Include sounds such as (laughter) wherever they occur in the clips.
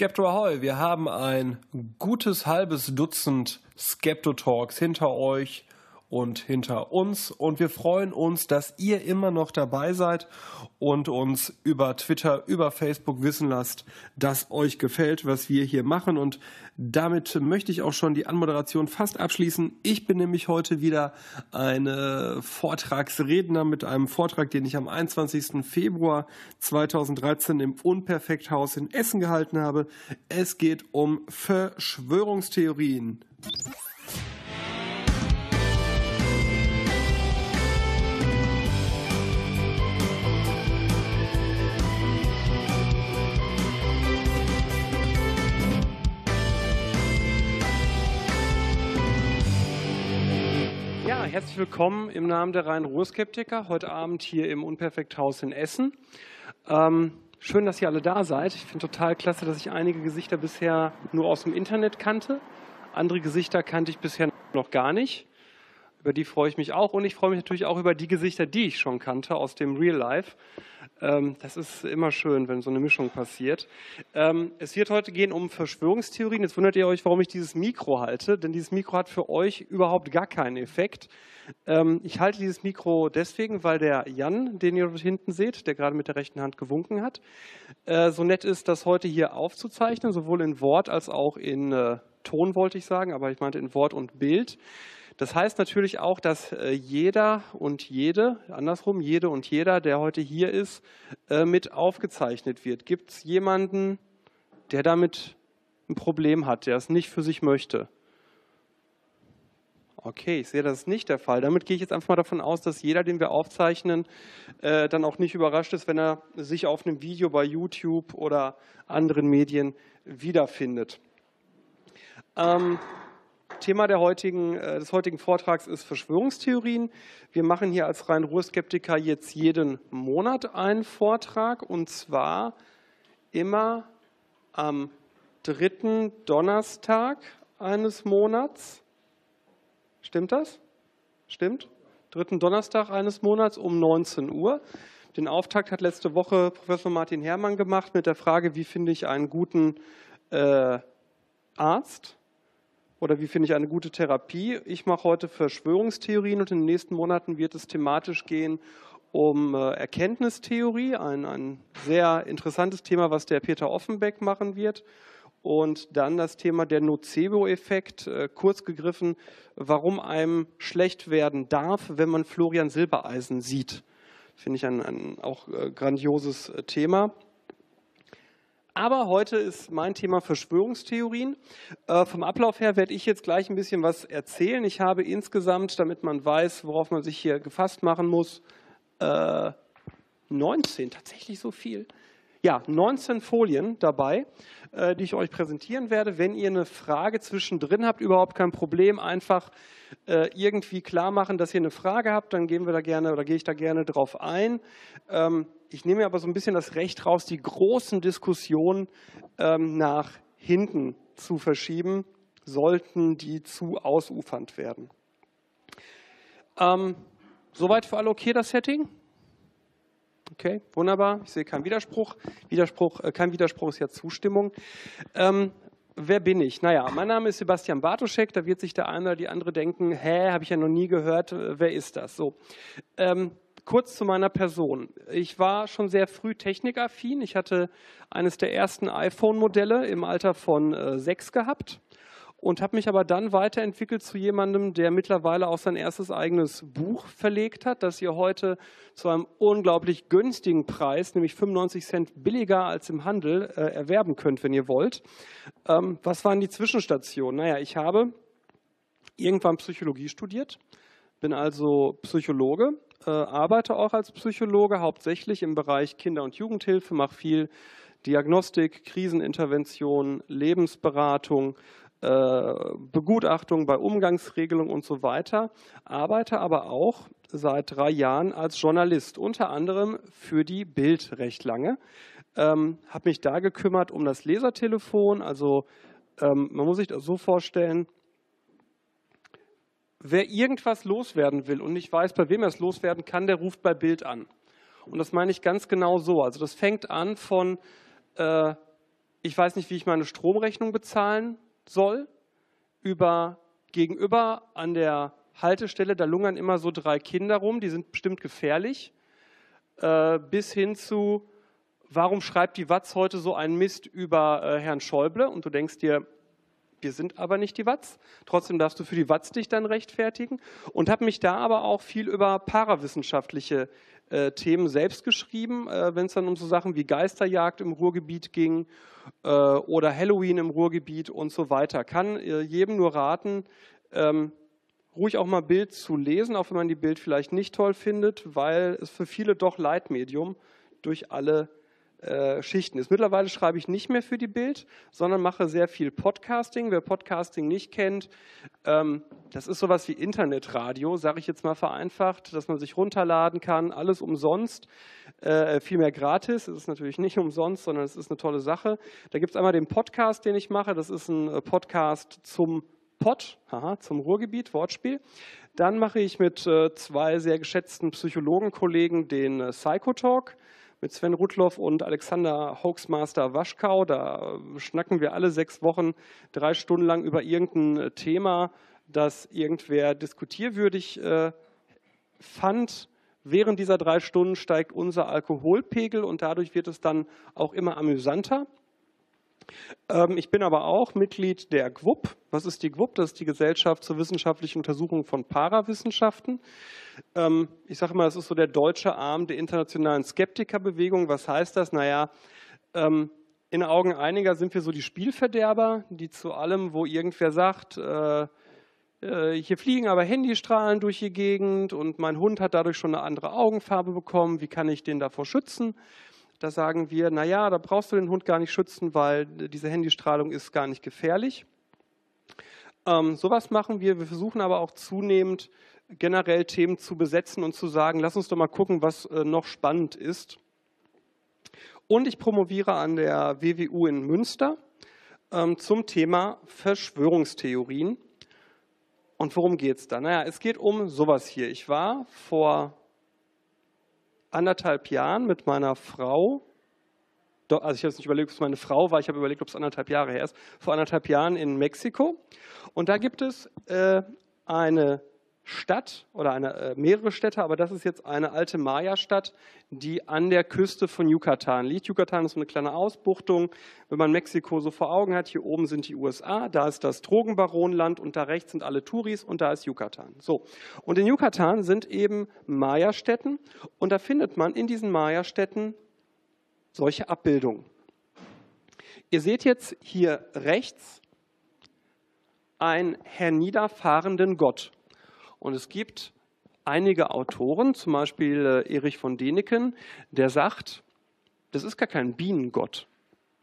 Skepto Ahoy, wir haben ein gutes halbes Dutzend Skepto-Talks hinter euch und hinter uns. Und wir freuen uns, dass ihr immer noch dabei seid und uns über Twitter, über Facebook wissen lasst, dass euch gefällt, was wir hier machen. Und damit möchte ich auch schon die Anmoderation fast abschließen. Ich bin nämlich heute wieder eine Vortragsredner mit einem Vortrag, den ich am 21. Februar 2013 im Unperfekthaus in Essen gehalten habe. Es geht um Verschwörungstheorien. Herzlich willkommen im Namen der Rhein-Ruhr-Skeptiker heute Abend hier im Unperfekthaus in Essen. Ähm, schön, dass ihr alle da seid. Ich finde total klasse, dass ich einige Gesichter bisher nur aus dem Internet kannte. Andere Gesichter kannte ich bisher noch gar nicht. Über die freue ich mich auch und ich freue mich natürlich auch über die Gesichter, die ich schon kannte aus dem Real Life. Ähm, das ist immer schön, wenn so eine Mischung passiert. Ähm, es wird heute gehen um Verschwörungstheorien. Jetzt wundert ihr euch, warum ich dieses Mikro halte, denn dieses Mikro hat für euch überhaupt gar keinen Effekt. Ähm, ich halte dieses Mikro deswegen, weil der Jan, den ihr dort hinten seht, der gerade mit der rechten Hand gewunken hat, äh, so nett ist, das heute hier aufzuzeichnen, sowohl in Wort als auch in äh, Ton, wollte ich sagen, aber ich meinte in Wort und Bild. Das heißt natürlich auch, dass äh, jeder und jede, andersrum, jede und jeder, der heute hier ist, äh, mit aufgezeichnet wird. Gibt es jemanden, der damit ein Problem hat, der es nicht für sich möchte? Okay, ich sehe, das ist nicht der Fall. Damit gehe ich jetzt einfach mal davon aus, dass jeder, den wir aufzeichnen, äh, dann auch nicht überrascht ist, wenn er sich auf einem Video bei YouTube oder anderen Medien wiederfindet. Ähm, Thema der heutigen, äh, des heutigen Vortrags ist Verschwörungstheorien. Wir machen hier als Rhein-Ruhr-Skeptiker jetzt jeden Monat einen Vortrag und zwar immer am dritten Donnerstag eines Monats. Stimmt das? Stimmt? Dritten Donnerstag eines Monats um 19 Uhr. Den Auftakt hat letzte Woche Professor Martin Herrmann gemacht mit der Frage, wie finde ich einen guten äh, Arzt? Oder wie finde ich eine gute Therapie. Ich mache heute Verschwörungstheorien und in den nächsten Monaten wird es thematisch gehen um äh, Erkenntnistheorie, ein, ein sehr interessantes Thema, was der Peter Offenbeck machen wird. Und dann das Thema der Nocebo-Effekt, äh, kurz gegriffen, warum einem schlecht werden darf, wenn man Florian Silbereisen sieht. Finde ich ein, ein auch äh, grandioses Thema. Aber heute ist mein Thema Verschwörungstheorien. Äh, vom Ablauf her werde ich jetzt gleich ein bisschen was erzählen. Ich habe insgesamt, damit man weiß, worauf man sich hier gefasst machen muss, äh, 19, tatsächlich so viel. Ja, 19 Folien dabei, äh, die ich euch präsentieren werde. Wenn ihr eine Frage zwischendrin habt, überhaupt kein Problem, einfach äh, irgendwie klar machen, dass ihr eine Frage habt, dann gehen wir da gerne oder gehe ich da gerne drauf ein. Ähm, ich nehme aber so ein bisschen das Recht raus, die großen Diskussionen ähm, nach hinten zu verschieben, sollten die zu ausufernd werden. Ähm, soweit für alle okay das Setting? Okay, wunderbar. Ich sehe keinen Widerspruch. Widerspruch äh, kein Widerspruch ist ja Zustimmung. Ähm, wer bin ich? Naja, mein Name ist Sebastian Bartoschek. Da wird sich der eine oder die andere denken, hä, habe ich ja noch nie gehört. Wer ist das? So. Ähm, kurz zu meiner Person. Ich war schon sehr früh technikaffin. Ich hatte eines der ersten iPhone-Modelle im Alter von äh, sechs gehabt und habe mich aber dann weiterentwickelt zu jemandem, der mittlerweile auch sein erstes eigenes Buch verlegt hat, das ihr heute zu einem unglaublich günstigen Preis, nämlich 95 Cent billiger als im Handel, äh, erwerben könnt, wenn ihr wollt. Ähm, was waren die Zwischenstationen? Naja, ich habe irgendwann Psychologie studiert, bin also Psychologe äh, arbeite auch als Psychologe, hauptsächlich im Bereich Kinder- und Jugendhilfe, mache viel Diagnostik, Krisenintervention, Lebensberatung, äh, Begutachtung bei Umgangsregelungen und so weiter, arbeite aber auch seit drei Jahren als Journalist, unter anderem für die Bild recht lange. Ähm, habe mich da gekümmert um das Lesertelefon, also ähm, man muss sich das so vorstellen, wer irgendwas loswerden will und nicht weiß, bei wem er es loswerden kann, der ruft bei Bild an. Und das meine ich ganz genau so. Also das fängt an von, äh, ich weiß nicht, wie ich meine Stromrechnung bezahlen soll, über gegenüber an der Haltestelle, da lungern immer so drei Kinder rum, die sind bestimmt gefährlich, äh, bis hin zu, warum schreibt die Watz heute so einen Mist über äh, Herrn Schäuble? Und du denkst dir, wir sind aber nicht die Watz. Trotzdem darfst du für die Watz dich dann rechtfertigen. Und habe mich da aber auch viel über parawissenschaftliche äh, Themen selbst geschrieben, äh, wenn es dann um so Sachen wie Geisterjagd im Ruhrgebiet ging äh, oder Halloween im Ruhrgebiet und so weiter. Kann äh, jedem nur raten, ähm, ruhig auch mal Bild zu lesen, auch wenn man die Bild vielleicht nicht toll findet, weil es für viele doch Leitmedium durch alle äh, Schichten ist. Mittlerweile schreibe ich nicht mehr für die Bild, sondern mache sehr viel Podcasting. Wer Podcasting nicht kennt, ähm, das ist sowas wie Internetradio, sage ich jetzt mal vereinfacht, dass man sich runterladen kann, alles umsonst, äh, vielmehr gratis. Es ist natürlich nicht umsonst, sondern es ist eine tolle Sache. Da gibt es einmal den Podcast, den ich mache. Das ist ein äh, Podcast zum Pott, haha, zum Ruhrgebiet, Wortspiel. Dann mache ich mit äh, zwei sehr geschätzten Psychologenkollegen den äh, Psychotalk mit Sven Rudloff und Alexander Hoaxmaster Waschkau. Da schnacken wir alle sechs Wochen drei Stunden lang über irgendein Thema, das irgendwer diskutierwürdig äh, fand. Während dieser drei Stunden steigt unser Alkoholpegel und dadurch wird es dann auch immer amüsanter. Ähm, ich bin aber auch Mitglied der GWUP. Was ist die GWUP? Das ist die Gesellschaft zur wissenschaftlichen Untersuchung von Parawissenschaften. Ähm, ich sage mal, das ist so der deutsche Arm der internationalen Skeptikerbewegung. Was heißt das? Naja, ähm, in Augen einiger sind wir so die Spielverderber, die zu allem, wo irgendwer sagt, äh, äh, hier fliegen aber Handystrahlen durch die Gegend und mein Hund hat dadurch schon eine andere Augenfarbe bekommen, wie kann ich den davor schützen? Da sagen wir, naja, da brauchst du den Hund gar nicht schützen, weil diese Handystrahlung ist gar nicht gefährlich. Ähm, sowas machen wir. Wir versuchen aber auch zunehmend generell Themen zu besetzen und zu sagen, lass uns doch mal gucken, was äh, noch spannend ist. Und ich promoviere an der WWU in Münster ähm, zum Thema Verschwörungstheorien. Und worum geht es da? Naja, es geht um sowas hier. Ich war vor anderthalb Jahren mit meiner Frau, also ich habe jetzt nicht überlegt, ob es meine Frau war, ich habe überlegt, ob es anderthalb Jahre her ist, vor anderthalb Jahren in Mexiko. Und da gibt es äh, eine Stadt oder eine, äh, mehrere Städte, aber das ist jetzt eine alte Maya-Stadt, die an der Küste von Yucatan liegt. Yucatan ist eine kleine Ausbuchtung. Wenn man Mexiko so vor Augen hat, hier oben sind die USA, da ist das Drogenbaronland und da rechts sind alle Touris und da ist Yucatan. So. Und in Yucatan sind eben Maya-Städten und da findet man in diesen Maya-Städten solche Abbildungen. Ihr seht jetzt hier rechts einen herniederfahrenden Gott. Und es gibt einige Autoren, zum Beispiel äh, Erich von Däniken, der sagt, das ist gar kein Bienengott,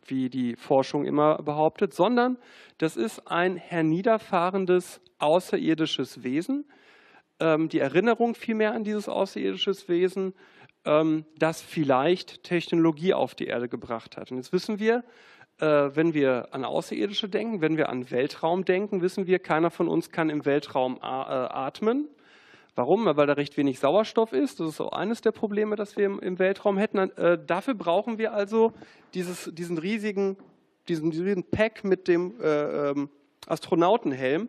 wie die Forschung immer behauptet, sondern das ist ein herniederfahrendes außerirdisches Wesen. Ähm, die Erinnerung vielmehr an dieses außerirdisches Wesen, ähm, das vielleicht Technologie auf die Erde gebracht hat. Und jetzt wissen wir, wenn wir an Außerirdische denken, wenn wir an Weltraum denken, wissen wir, keiner von uns kann im Weltraum äh, atmen. Warum? Weil da recht wenig Sauerstoff ist. Das ist auch eines der Probleme, das wir im, Weltraum hätten. Äh, dafür brauchen wir also dieses, diesen riesigen, diesen, diesen Pack mit dem äh, ähm, Astronautenhelm.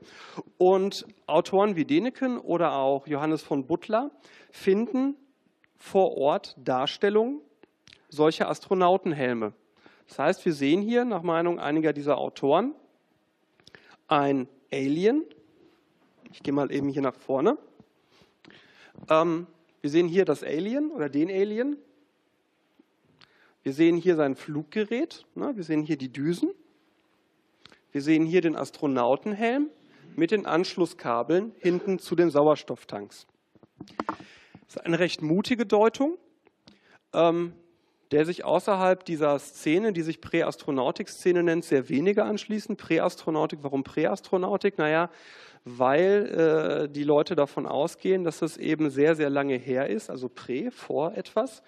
Und Autoren wie Deneken oder auch Johannes von Butler finden vor Ort Darstellungen solcher Astronautenhelme. Das heißt, wir sehen hier nach Meinung einiger dieser Autoren ein Alien. Ich gehe mal eben hier nach vorne. Ähm, wir sehen hier das Alien oder den Alien. Wir sehen hier sein Fluggerät. Ne? Wir sehen hier die Düsen. Wir sehen hier den Astronautenhelm mit den Anschlusskabeln hinten zu den Sauerstofftanks. Das ist eine recht mutige Deutung. Ähm, der sich außerhalb dieser Szene, die sich Präastronautik-Szene nennt, sehr wenige anschließen. Präastronautik, warum Präastronautik? Naja, weil äh, die Leute davon ausgehen, dass es eben sehr, sehr lange her ist, also prä, vor etwas.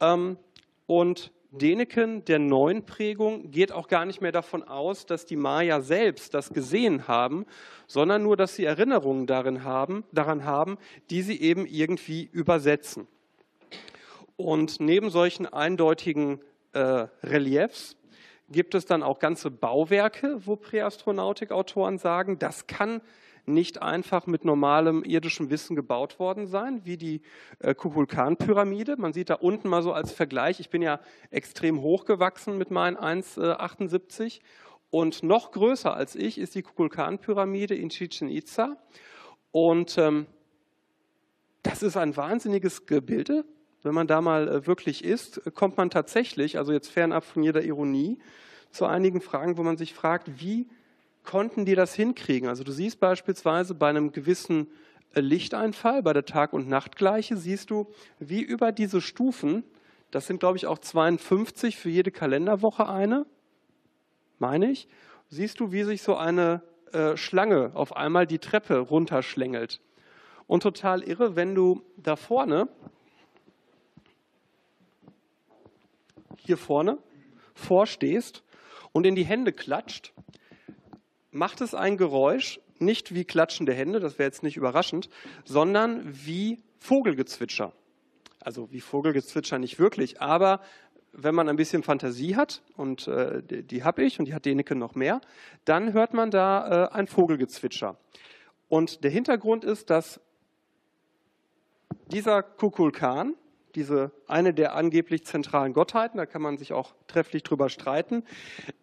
Ähm, und Deneken der neuen Prägung geht auch gar nicht mehr davon aus, dass die Maya selbst das gesehen haben, sondern nur, dass sie Erinnerungen darin haben, daran haben, die sie eben irgendwie übersetzen. Und neben solchen eindeutigen äh, Reliefs gibt es dann auch ganze Bauwerke, wo Präastronautik-Autoren sagen, das kann nicht einfach mit normalem irdischem Wissen gebaut worden sein, wie die äh, Kukulkan-Pyramide. Man sieht da unten mal so als Vergleich, ich bin ja extrem hochgewachsen mit meinen 1,78 und noch größer als ich ist die Kukulkan-Pyramide in Chichen Itza. Und ähm, das ist ein wahnsinniges Gebilde. Wenn man da mal äh, wirklich ist, kommt man tatsächlich, also jetzt fernab von jeder Ironie, zu einigen Fragen, wo man sich fragt, wie konnten die das hinkriegen? Also du siehst beispielsweise bei einem gewissen äh, Lichteinfall, bei der Tag- und Nachtgleiche, siehst du, wie über diese Stufen, das sind glaube ich auch 52 für jede Kalenderwoche eine, meine ich, siehst du, wie sich so eine äh, Schlange auf einmal die Treppe runterschlängelt. Und total irre, wenn du da vorne, hier vorne, vorstehst und in die Hände klatscht, macht es ein Geräusch, nicht wie klatschende Hände, das wäre jetzt nicht überraschend, sondern wie Vogelgezwitscher. Also wie Vogelgezwitscher nicht wirklich, aber wenn man ein bisschen Fantasie hat, und äh, die, die habe ich und die hat Deneke noch mehr, dann hört man da äh, ein Vogelgezwitscher. Und der Hintergrund ist, dass dieser Kukulkan, diese eine der angeblich zentralen Gottheiten, da kann man sich auch trefflich drüber streiten,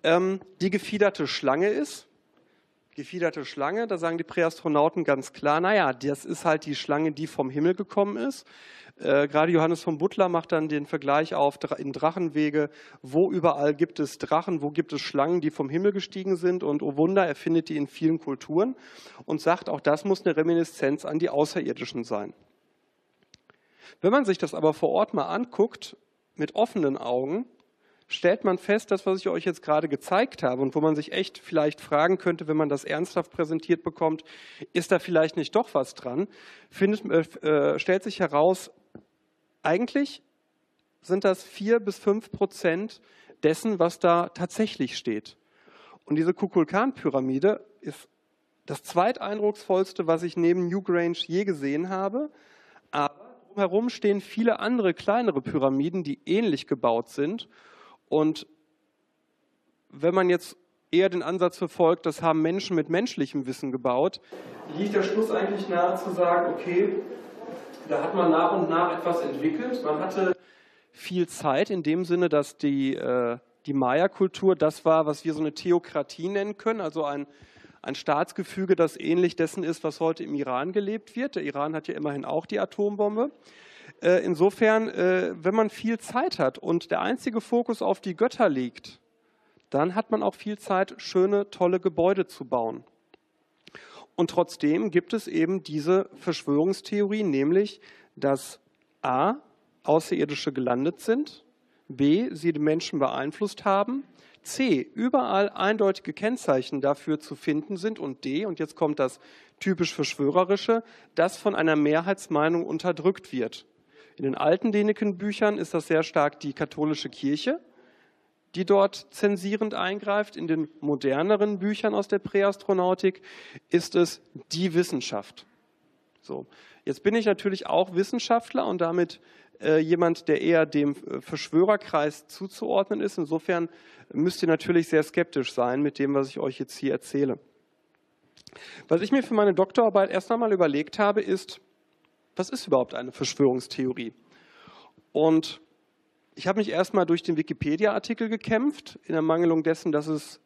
ähm, die gefiederte Schlange ist. Gefiederte Schlange, da sagen die Präastronauten ganz klar, naja, das ist halt die Schlange, die vom Himmel gekommen ist. Äh, gerade Johannes von Butler macht dann den Vergleich auf in Drachenwege, wo überall gibt es Drachen, wo gibt es Schlangen, die vom Himmel gestiegen sind und oh Wunder, er findet die in vielen Kulturen und sagt, auch das muss eine Reminiszenz an die Außerirdischen sein. Wenn man sich das aber vor Ort mal anguckt, mit offenen Augen, stellt man fest, dass was ich euch jetzt gerade gezeigt habe und wo man sich echt vielleicht fragen könnte, wenn man das ernsthaft präsentiert bekommt, ist da vielleicht nicht doch was dran, findet, äh, stellt sich heraus, eigentlich sind das vier bis fünf Prozent dessen, was da tatsächlich steht. Und diese Kukulkan-Pyramide ist das zweiteindrucksvollste, was ich neben Newgrange je gesehen habe. Aber drumherum stehen viele andere kleinere Pyramiden, die ähnlich gebaut sind. Und wenn man jetzt eher den Ansatz verfolgt, das haben Menschen mit menschlichem Wissen gebaut, liegt der Schluss eigentlich nahe zu sagen, okay, da hat man nach und nach etwas entwickelt. Man hatte viel Zeit in dem Sinne, dass die, äh, die Maya-Kultur das war, was wir so eine Theokratie nennen können, also ein ein Staatsgefüge, das ähnlich dessen ist, was heute im Iran gelebt wird. Der Iran hat ja immerhin auch die Atombombe. Äh, insofern, äh, wenn man viel Zeit hat und der einzige Fokus auf die Götter liegt, dann hat man auch viel Zeit, schöne, tolle Gebäude zu bauen. Und trotzdem gibt es eben diese Verschwörungstheorie, nämlich, dass A, Außerirdische gelandet sind, B, sie die Menschen beeinflusst haben C, überall eindeutige Kennzeichen dafür zu finden sind und D, und jetzt kommt das typisch Verschwörerische, das von einer Mehrheitsmeinung unterdrückt wird. In den alten Däniken-Büchern ist das sehr stark die katholische Kirche, die dort zensierend eingreift. In den moderneren Büchern aus der Präastronautik ist es die Wissenschaft. So. Jetzt bin ich natürlich auch Wissenschaftler und damit jemand, der eher dem äh, Verschwörerkreis zuzuordnen ist. Insofern müsst ihr natürlich sehr skeptisch sein mit dem, was ich euch jetzt hier erzähle. Was ich mir für meine Doktorarbeit erst einmal überlegt habe, ist, was ist überhaupt eine Verschwörungstheorie? Und ich habe mich erstmal durch den Wikipedia-Artikel gekämpft, in Ermangelung dessen, dass es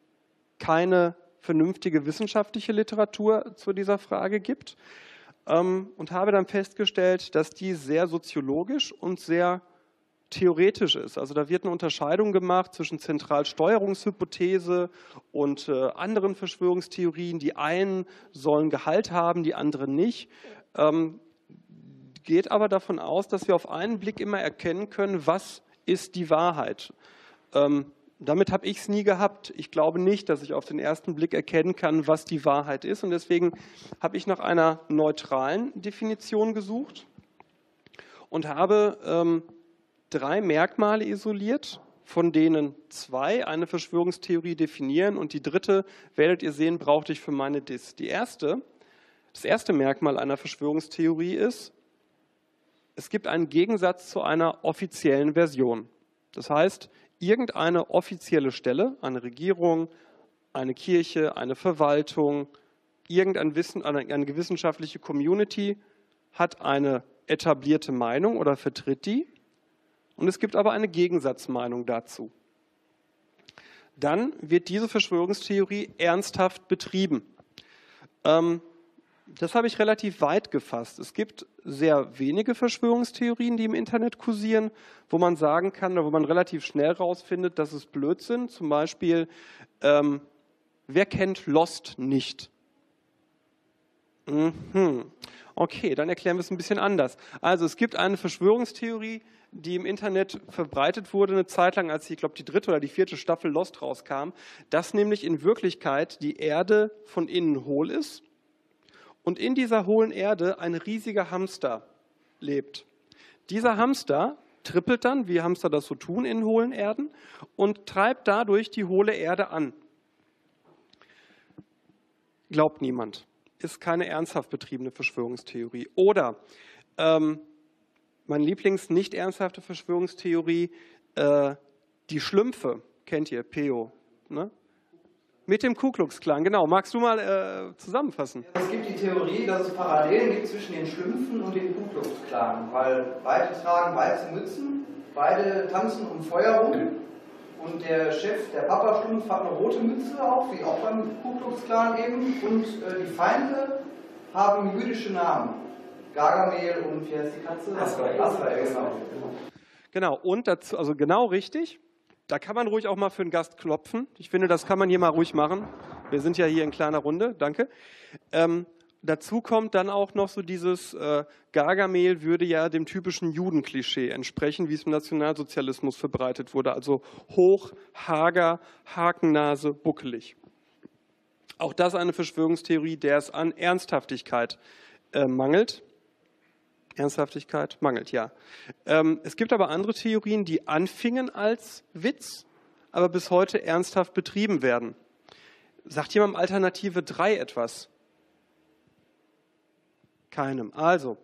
keine vernünftige wissenschaftliche Literatur zu dieser Frage gibt. Ähm, und habe dann festgestellt, dass die sehr soziologisch und sehr theoretisch ist. Also da wird eine Unterscheidung gemacht zwischen Zentralsteuerungshypothese und äh, anderen Verschwörungstheorien. Die einen sollen Gehalt haben, die anderen nicht. Ähm, geht aber davon aus, dass wir auf einen Blick immer erkennen können, was ist die Wahrheit. Ähm, damit habe ich es nie gehabt. Ich glaube nicht, dass ich auf den ersten Blick erkennen kann, was die Wahrheit ist. Und deswegen habe ich nach einer neutralen Definition gesucht und habe ähm, drei Merkmale isoliert, von denen zwei eine Verschwörungstheorie definieren und die dritte, werdet ihr sehen, brauchte ich für meine Dis. Die erste, das erste Merkmal einer Verschwörungstheorie ist, es gibt einen Gegensatz zu einer offiziellen Version. Das heißt, irgendeine offizielle Stelle, eine Regierung, eine Kirche, eine Verwaltung, irgendeine Wissen, eine, eine wissenschaftliche Community hat eine etablierte Meinung oder vertritt die. Und es gibt aber eine Gegensatzmeinung dazu. Dann wird diese Verschwörungstheorie ernsthaft betrieben. Ähm, das habe ich relativ weit gefasst. Es gibt sehr wenige Verschwörungstheorien, die im Internet kursieren, wo man sagen kann oder wo man relativ schnell herausfindet, dass es Blödsinn. Zum Beispiel, ähm, wer kennt Lost nicht? Mhm. Okay, dann erklären wir es ein bisschen anders. Also es gibt eine Verschwörungstheorie, die im Internet verbreitet wurde eine Zeit lang, als ich glaube die dritte oder die vierte Staffel Lost rauskam, dass nämlich in Wirklichkeit die Erde von innen hohl ist und in dieser hohlen Erde ein riesiger Hamster lebt. Dieser Hamster trippelt dann, wie Hamster das so tun in hohlen Erden, und treibt dadurch die hohle Erde an. Glaubt niemand. Ist keine ernsthaft betriebene Verschwörungstheorie. Oder ähm, meine Lieblings nicht ernsthafte Verschwörungstheorie, äh, die Schlümpfe, kennt ihr, Peo, ne? Mit dem Ku Klux Klan, genau. Magst du mal äh, zusammenfassen? Es gibt die Theorie, dass es Parallelen gibt zwischen den Schlümpfen und dem Ku Klux Klan, weil beide tragen weiße Mützen, beide tanzen um Feuer rum und der Chef, der Papa Schlumpf, hat eine rote Mütze auch, wie auch beim Ku Klux Klan eben und äh, die Feinde haben jüdische Namen. Gargamel und wie heißt die Katze? Asrael. Asrael, genau. Genau, und dazu, also genau richtig. Da kann man ruhig auch mal für einen Gast klopfen. Ich finde, das kann man hier mal ruhig machen. Wir sind ja hier in kleiner Runde. Danke. Ähm, dazu kommt dann auch noch so dieses äh, Gargamel würde ja dem typischen Judenklischee entsprechen, wie es im Nationalsozialismus verbreitet wurde. Also hoch, hager, Hakennase, buckelig. Auch das eine Verschwörungstheorie, der es an Ernsthaftigkeit äh, mangelt. Ernsthaftigkeit mangelt, ja. Ähm, es gibt aber andere Theorien, die anfingen als Witz, aber bis heute ernsthaft betrieben werden. Sagt jemand Alternative 3 etwas? Keinem. Also,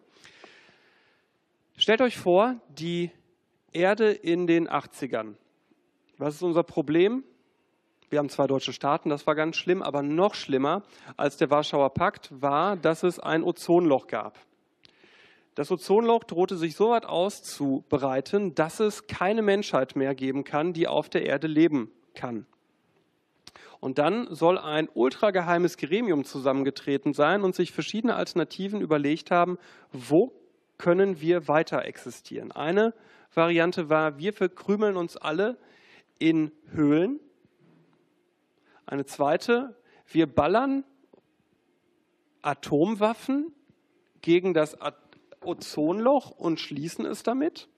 stellt euch vor, die Erde in den 80ern. Was ist unser Problem? Wir haben zwei deutsche Staaten, das war ganz schlimm, aber noch schlimmer als der Warschauer Pakt war, dass es ein Ozonloch gab. Das Ozonloch drohte sich so weit auszubreiten, dass es keine Menschheit mehr geben kann, die auf der Erde leben kann. Und dann soll ein ultrageheimes Gremium zusammengetreten sein und sich verschiedene Alternativen überlegt haben, wo können wir weiter existieren. Eine Variante war, wir verkrümeln uns alle in Höhlen. Eine zweite, wir ballern Atomwaffen gegen das Ozonloch und schließen es damit.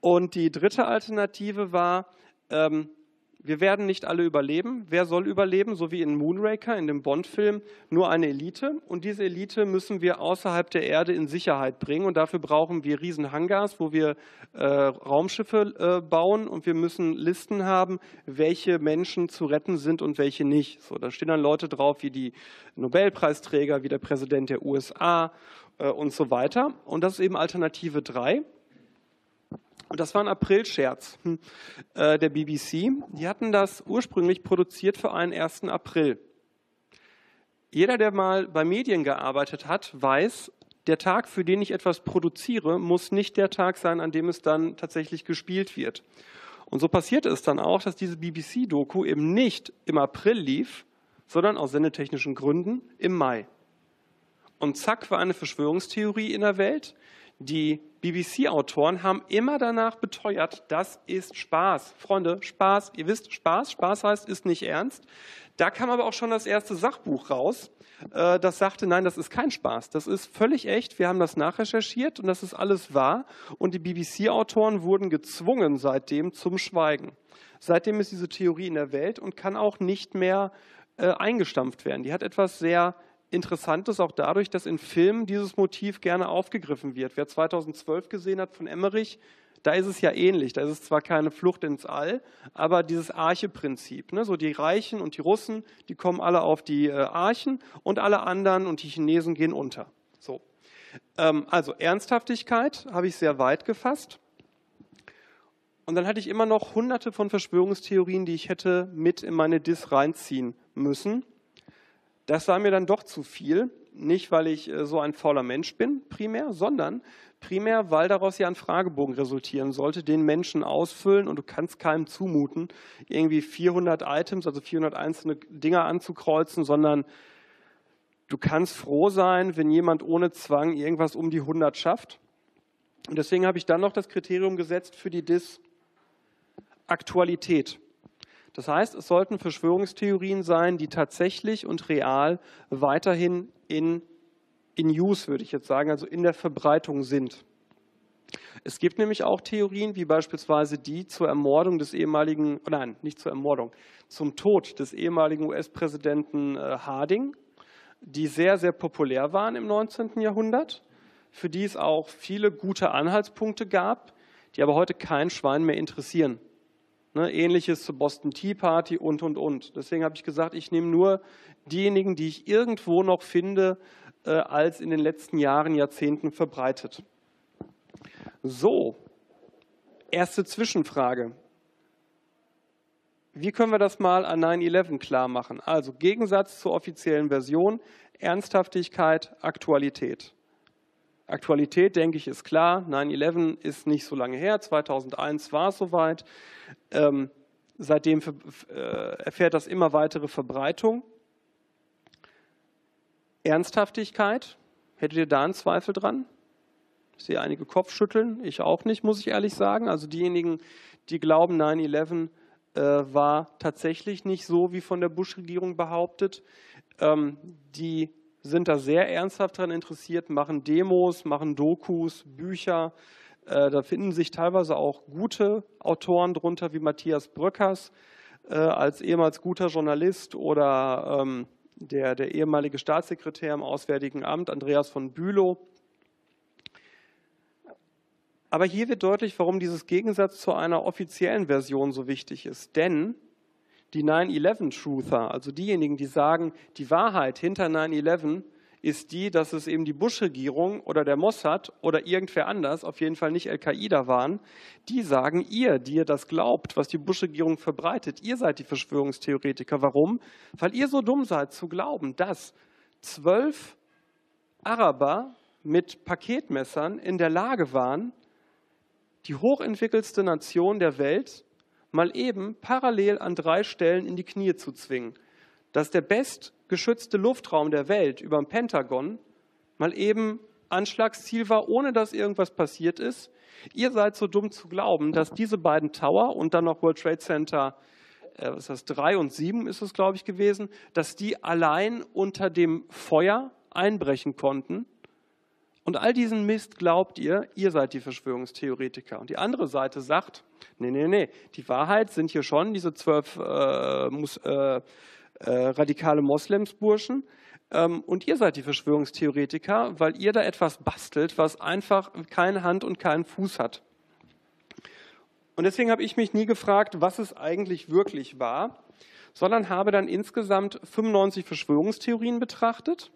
Und die dritte Alternative war, ähm, wir werden nicht alle überleben. Wer soll überleben? So wie in Moonraker, in dem Bond-Film, nur eine Elite. Und diese Elite müssen wir außerhalb der Erde in Sicherheit bringen. Und dafür brauchen wir riesen Hangars, wo wir äh, Raumschiffe äh, bauen. Und wir müssen Listen haben, welche Menschen zu retten sind und welche nicht. So, da stehen dann Leute drauf wie die Nobelpreisträger, wie der Präsident der USA äh, und so weiter. Und das ist eben Alternative 3. Und das war ein Aprilscherz hm, äh, der BBC. Die hatten das ursprünglich produziert für einen 1. April. Jeder, der mal bei Medien gearbeitet hat, weiß, der Tag, für den ich etwas produziere, muss nicht der Tag sein, an dem es dann tatsächlich gespielt wird. Und so passierte es dann auch, dass diese BBC-Doku eben nicht im April lief, sondern aus sendetechnischen Gründen im Mai. Und zack war eine Verschwörungstheorie in der Welt. Die BBC-Autoren haben immer danach beteuert, das ist Spaß. Freunde, Spaß, ihr wisst, Spaß, Spaß heißt, ist nicht ernst. Da kam aber auch schon das erste Sachbuch raus, äh, das sagte, nein, das ist kein Spaß, das ist völlig echt, wir haben das nachrecherchiert und das ist alles wahr. Und die BBC-Autoren wurden gezwungen seitdem zum Schweigen. Seitdem ist diese Theorie in der Welt und kann auch nicht mehr äh, eingestampft werden. Die hat etwas sehr interessant ist auch dadurch, dass in Filmen dieses Motiv gerne aufgegriffen wird. Wer 2012 gesehen hat von Emmerich, da ist es ja ähnlich. Da ist es zwar keine Flucht ins All, aber dieses Arche-Prinzip. Ne? So die Reichen und die Russen, die kommen alle auf die äh, Archen und alle anderen und die Chinesen gehen unter. So. Ähm, also Ernsthaftigkeit habe ich sehr weit gefasst. Und dann hatte ich immer noch hunderte von Verschwörungstheorien, die ich hätte mit in meine DIS reinziehen müssen. Das war mir dann doch zu viel. Nicht, weil ich äh, so ein fauler Mensch bin, primär, sondern primär, weil daraus ja ein Fragebogen resultieren sollte, den Menschen ausfüllen und du kannst keinem zumuten, irgendwie 400 Items, also 400 einzelne Dinge anzukreuzen, sondern du kannst froh sein, wenn jemand ohne Zwang irgendwas um die 100 schafft. Und deswegen habe ich dann noch das Kriterium gesetzt für die DIS Aktualität. Das heißt, es sollten Verschwörungstheorien sein, die tatsächlich und real weiterhin in, in Use, würde ich jetzt sagen, also in der Verbreitung sind. Es gibt nämlich auch Theorien, wie beispielsweise die zur Ermordung des ehemaligen, nein, nicht zur Ermordung, zum Tod des ehemaligen US-Präsidenten äh, Harding, die sehr, sehr populär waren im 19. Jahrhundert, für die es auch viele gute Anhaltspunkte gab, die aber heute kein Schwein mehr interessieren. Ne, ähnliches zur Boston Tea Party und, und, und. Deswegen habe ich gesagt, ich nehme nur diejenigen, die ich irgendwo noch finde, äh, als in den letzten Jahren, Jahrzehnten verbreitet. So, erste Zwischenfrage. Wie können wir das mal an 9-11 klar machen? Also Gegensatz zur offiziellen Version, Ernsthaftigkeit, Aktualität. Aktualität, denke ich, ist klar. 9-11 ist nicht so lange her. 2001 war es soweit. Ähm, seitdem äh, erfährt das immer weitere Verbreitung. Ernsthaftigkeit, hättet ihr da einen Zweifel dran? Ich sehe einige Kopfschütteln, ich auch nicht, muss ich ehrlich sagen. Also diejenigen, die glauben, 9-11 äh, war tatsächlich nicht so, wie von der Bush-Regierung behauptet, ähm, die sind da sehr ernsthaft daran interessiert, machen Demos, machen Dokus, Bücher. Äh, da finden sich teilweise auch gute Autoren drunter, wie Matthias Bröckers äh, als ehemals guter Journalist oder ähm, der, der ehemalige Staatssekretär im Auswärtigen Amt, Andreas von Bülow. Aber hier wird deutlich, warum dieses Gegensatz zu einer offiziellen Version so wichtig ist. Denn die 9-11-Truther, also diejenigen, die sagen, die Wahrheit hinter 9-11 ist die, dass es eben die Bush-Regierung oder der Mossad oder irgendwer anders, auf jeden Fall nicht Al-Qaida waren, die sagen, ihr, die ihr das glaubt, was die Bush-Regierung verbreitet, ihr seid die Verschwörungstheoretiker. Warum? Weil ihr so dumm seid zu glauben, dass zwölf Araber mit Paketmessern in der Lage waren, die hochentwickelste Nation der Welt mal eben parallel an drei Stellen in die Knie zu zwingen. Dass der bestgeschützte Luftraum der Welt über dem Pentagon mal eben Anschlagsziel war, ohne dass irgendwas passiert ist. Ihr seid so dumm zu glauben, dass diese beiden Tower und dann noch World Trade Center äh, was das, drei und sieben ist es, glaube ich, gewesen, dass die allein unter dem Feuer einbrechen konnten und all diesen Mist glaubt ihr, ihr seid die Verschwörungstheoretiker. Und die andere Seite sagt, nee, nee, nee, die Wahrheit sind hier schon diese zwölf äh, Mus, äh, äh, radikale Moslemsburschen. Ähm, und ihr seid die Verschwörungstheoretiker, weil ihr da etwas bastelt, was einfach keine Hand und keinen Fuß hat. Und deswegen habe ich mich nie gefragt, was es eigentlich wirklich war, sondern habe dann insgesamt 95 Verschwörungstheorien betrachtet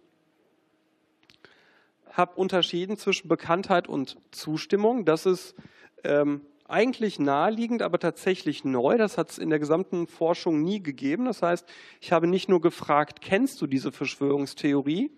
habe unterschieden zwischen Bekanntheit und Zustimmung. Das ist ähm, eigentlich naheliegend, aber tatsächlich neu. Das hat es in der gesamten Forschung nie gegeben. Das heißt, ich habe nicht nur gefragt, kennst du diese Verschwörungstheorie?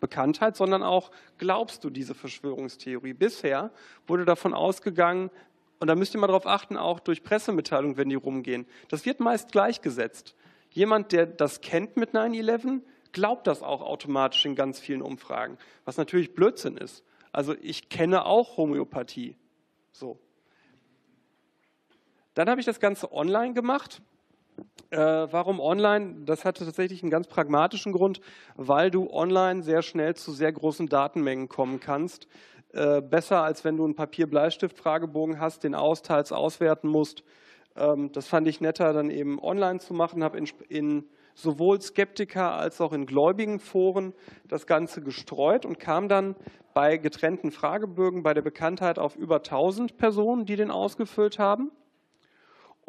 Bekanntheit, sondern auch, glaubst du diese Verschwörungstheorie? Bisher wurde davon ausgegangen, und da müsst ihr mal darauf achten, auch durch Pressemitteilungen, wenn die rumgehen, das wird meist gleichgesetzt. Jemand, der das kennt mit 9-11, glaubt das auch automatisch in ganz vielen Umfragen, was natürlich Blödsinn ist. Also ich kenne auch Homöopathie. So. Dann habe ich das Ganze online gemacht. Äh, warum online? Das hatte tatsächlich einen ganz pragmatischen Grund, weil du online sehr schnell zu sehr großen Datenmengen kommen kannst. Äh, besser als wenn du einen Papier-Bleistift-Fragebogen hast, den austeils auswerten musst. Ähm, das fand ich netter, dann eben online zu machen, habe in, in sowohl Skeptiker als auch in gläubigen Foren das Ganze gestreut und kam dann bei getrennten Fragebögen bei der Bekanntheit auf über 1000 Personen, die den ausgefüllt haben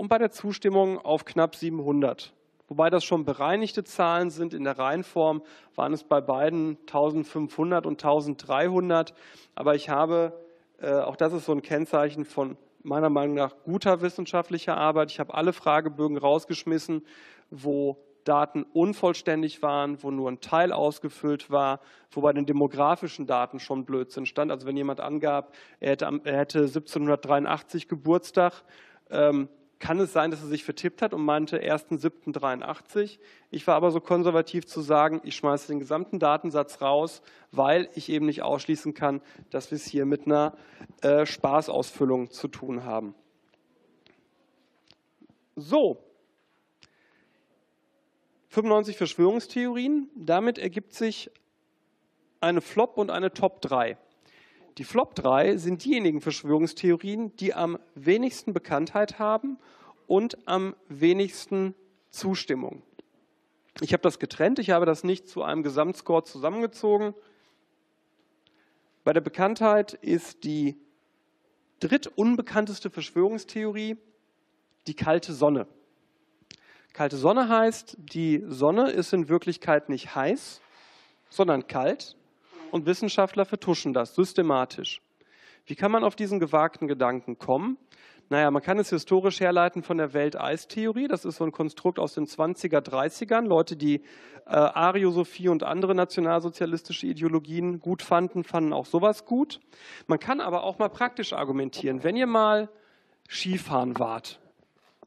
und bei der Zustimmung auf knapp 700. Wobei das schon bereinigte Zahlen sind. In der Reihenform waren es bei beiden 1500 und 1300. Aber ich habe, äh, auch das ist so ein Kennzeichen von meiner Meinung nach guter wissenschaftlicher Arbeit. Ich habe alle Fragebögen rausgeschmissen, wo Daten unvollständig waren, wo nur ein Teil ausgefüllt war, wo bei den demografischen Daten schon Blödsinn stand. Also wenn jemand angab, er hätte, er hätte 1783 Geburtstag, ähm, kann es sein, dass er sich vertippt hat und meinte 1.7.83. Ich war aber so konservativ zu sagen, ich schmeiße den gesamten Datensatz raus, weil ich eben nicht ausschließen kann, dass wir es hier mit einer äh, Spaßausfüllung zu tun haben. So, 95 Verschwörungstheorien. Damit ergibt sich eine Flop und eine Top 3. Die Flop 3 sind diejenigen Verschwörungstheorien, die am wenigsten Bekanntheit haben und am wenigsten Zustimmung. Ich habe das getrennt, ich habe das nicht zu einem Gesamtscore zusammengezogen. Bei der Bekanntheit ist die drittunbekannteste Verschwörungstheorie die kalte Sonne. Kalte Sonne heißt, die Sonne ist in Wirklichkeit nicht heiß, sondern kalt und Wissenschaftler vertuschen das systematisch. Wie kann man auf diesen gewagten Gedanken kommen? Naja, man kann es historisch herleiten von der Welteistheorie. Das ist so ein Konstrukt aus den 20er, 30ern. Leute, die äh, Ariosophie und andere nationalsozialistische Ideologien gut fanden, fanden auch sowas gut. Man kann aber auch mal praktisch argumentieren. Wenn ihr mal Skifahren wart,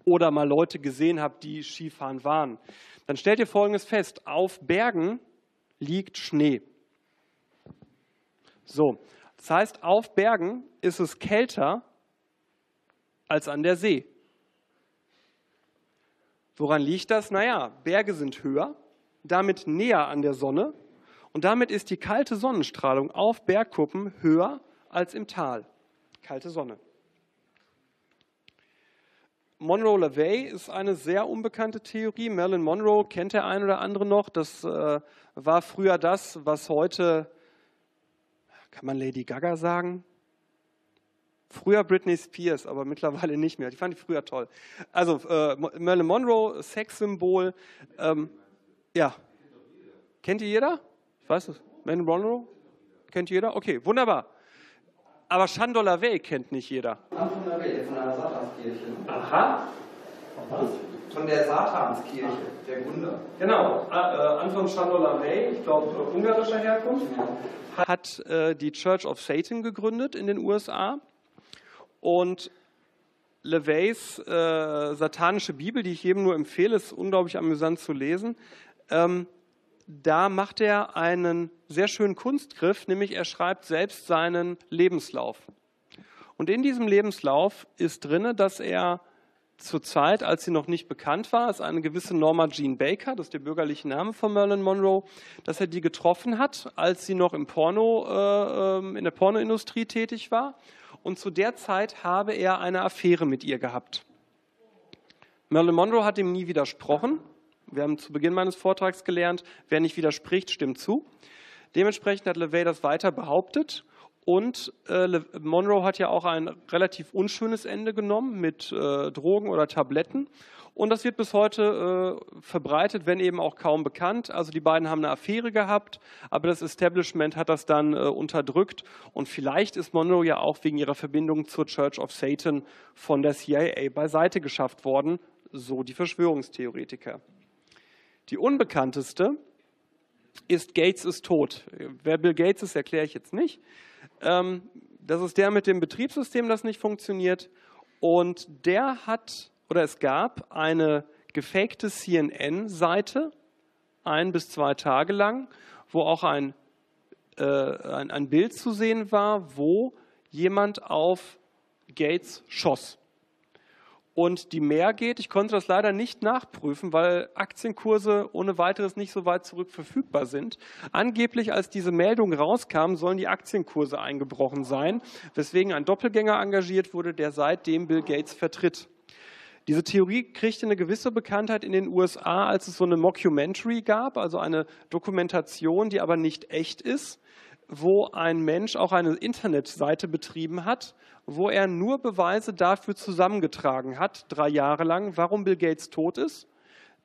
oder mal Leute gesehen habt, die Skifahren waren, dann stellt ihr Folgendes fest. Auf Bergen liegt Schnee. So, das heißt, auf Bergen ist es kälter als an der See. Woran liegt das? Naja, Berge sind höher, damit näher an der Sonne und damit ist die kalte Sonnenstrahlung auf Bergkuppen höher als im Tal. Kalte Sonne. Monroe LaVey ist eine sehr unbekannte Theorie. Marilyn Monroe kennt der ein oder andere noch. Das äh, war früher das, was heute, kann man Lady Gaga sagen? Früher Britney Spears, aber (laughs) mittlerweile nicht mehr. Die fand ich früher toll. Also äh, Marilyn Monroe, Sexsymbol. Ähm, ja. Kennt ihr jeder? Ich weiß es. Marilyn Monroe? Kennt jeder? Okay, wunderbar. Aber Chandon LaVey kennt nicht jeder. Anton LaVey von der Satanskirche. Aha. Von der Satanskirche, der Gründer. Genau, äh, Anton Chandon LaVey, ich glaube ungarischer Herkunft, hat äh, die Church of Satan gegründet in den USA. Und LaVeys äh, satanische Bibel, die ich jedem nur empfehle, ist unglaublich amüsant zu lesen. Ähm, da macht er einen sehr schönen Kunstgriff, nämlich er schreibt selbst seinen Lebenslauf. Und in diesem Lebenslauf ist drin, dass er zur Zeit, als sie noch nicht bekannt war, ist eine gewisse Norma Jean Baker, das ist der bürgerliche Name von Marilyn Monroe, dass er die getroffen hat, als sie noch im Porno, äh, ähm, in der Pornoindustrie tätig war. Und zu der Zeit habe er eine Affäre mit ihr gehabt. Marilyn Monroe hat ihm nie widersprochen. Wir haben zu Beginn meines Vortrags gelernt, wer nicht widerspricht, stimmt zu. Dementsprechend hat LeVay das weiter behauptet. Und äh, Monroe hat ja auch ein relativ unschönes Ende genommen mit äh, Drogen oder Tabletten. Und das wird bis heute äh, verbreitet, wenn eben auch kaum bekannt. Also die beiden haben eine Affäre gehabt, aber das Establishment hat das dann äh, unterdrückt. Und vielleicht ist Monroe ja auch wegen ihrer Verbindung zur Church of Satan von der CIA beiseite geschafft worden, so die Verschwörungstheoretiker. Die unbekannteste ist Gates ist tot. Wer Bill Gates ist, erkläre ich jetzt nicht. Ähm, das ist der mit dem Betriebssystem, das nicht funktioniert. Und der hat, oder es gab eine gefakte CNN-Seite, ein bis zwei Tage lang, wo auch ein, äh, ein, ein Bild zu sehen war, wo jemand auf Gates schoss und die mehr geht. Ich konnte das leider nicht nachprüfen, weil Aktienkurse ohne weiteres nicht so weit zurück verfügbar sind. Angeblich, als diese Meldung rauskam, sollen die Aktienkurse eingebrochen sein, weswegen ein Doppelgänger engagiert wurde, der seitdem Bill Gates vertritt. Diese Theorie kriegte eine gewisse Bekanntheit in den USA, als es so eine Mockumentary gab, also eine Dokumentation, die aber nicht echt ist, wo ein Mensch auch eine Internetseite betrieben hat, wo er nur Beweise dafür zusammengetragen hat, drei Jahre lang, warum Bill Gates tot ist.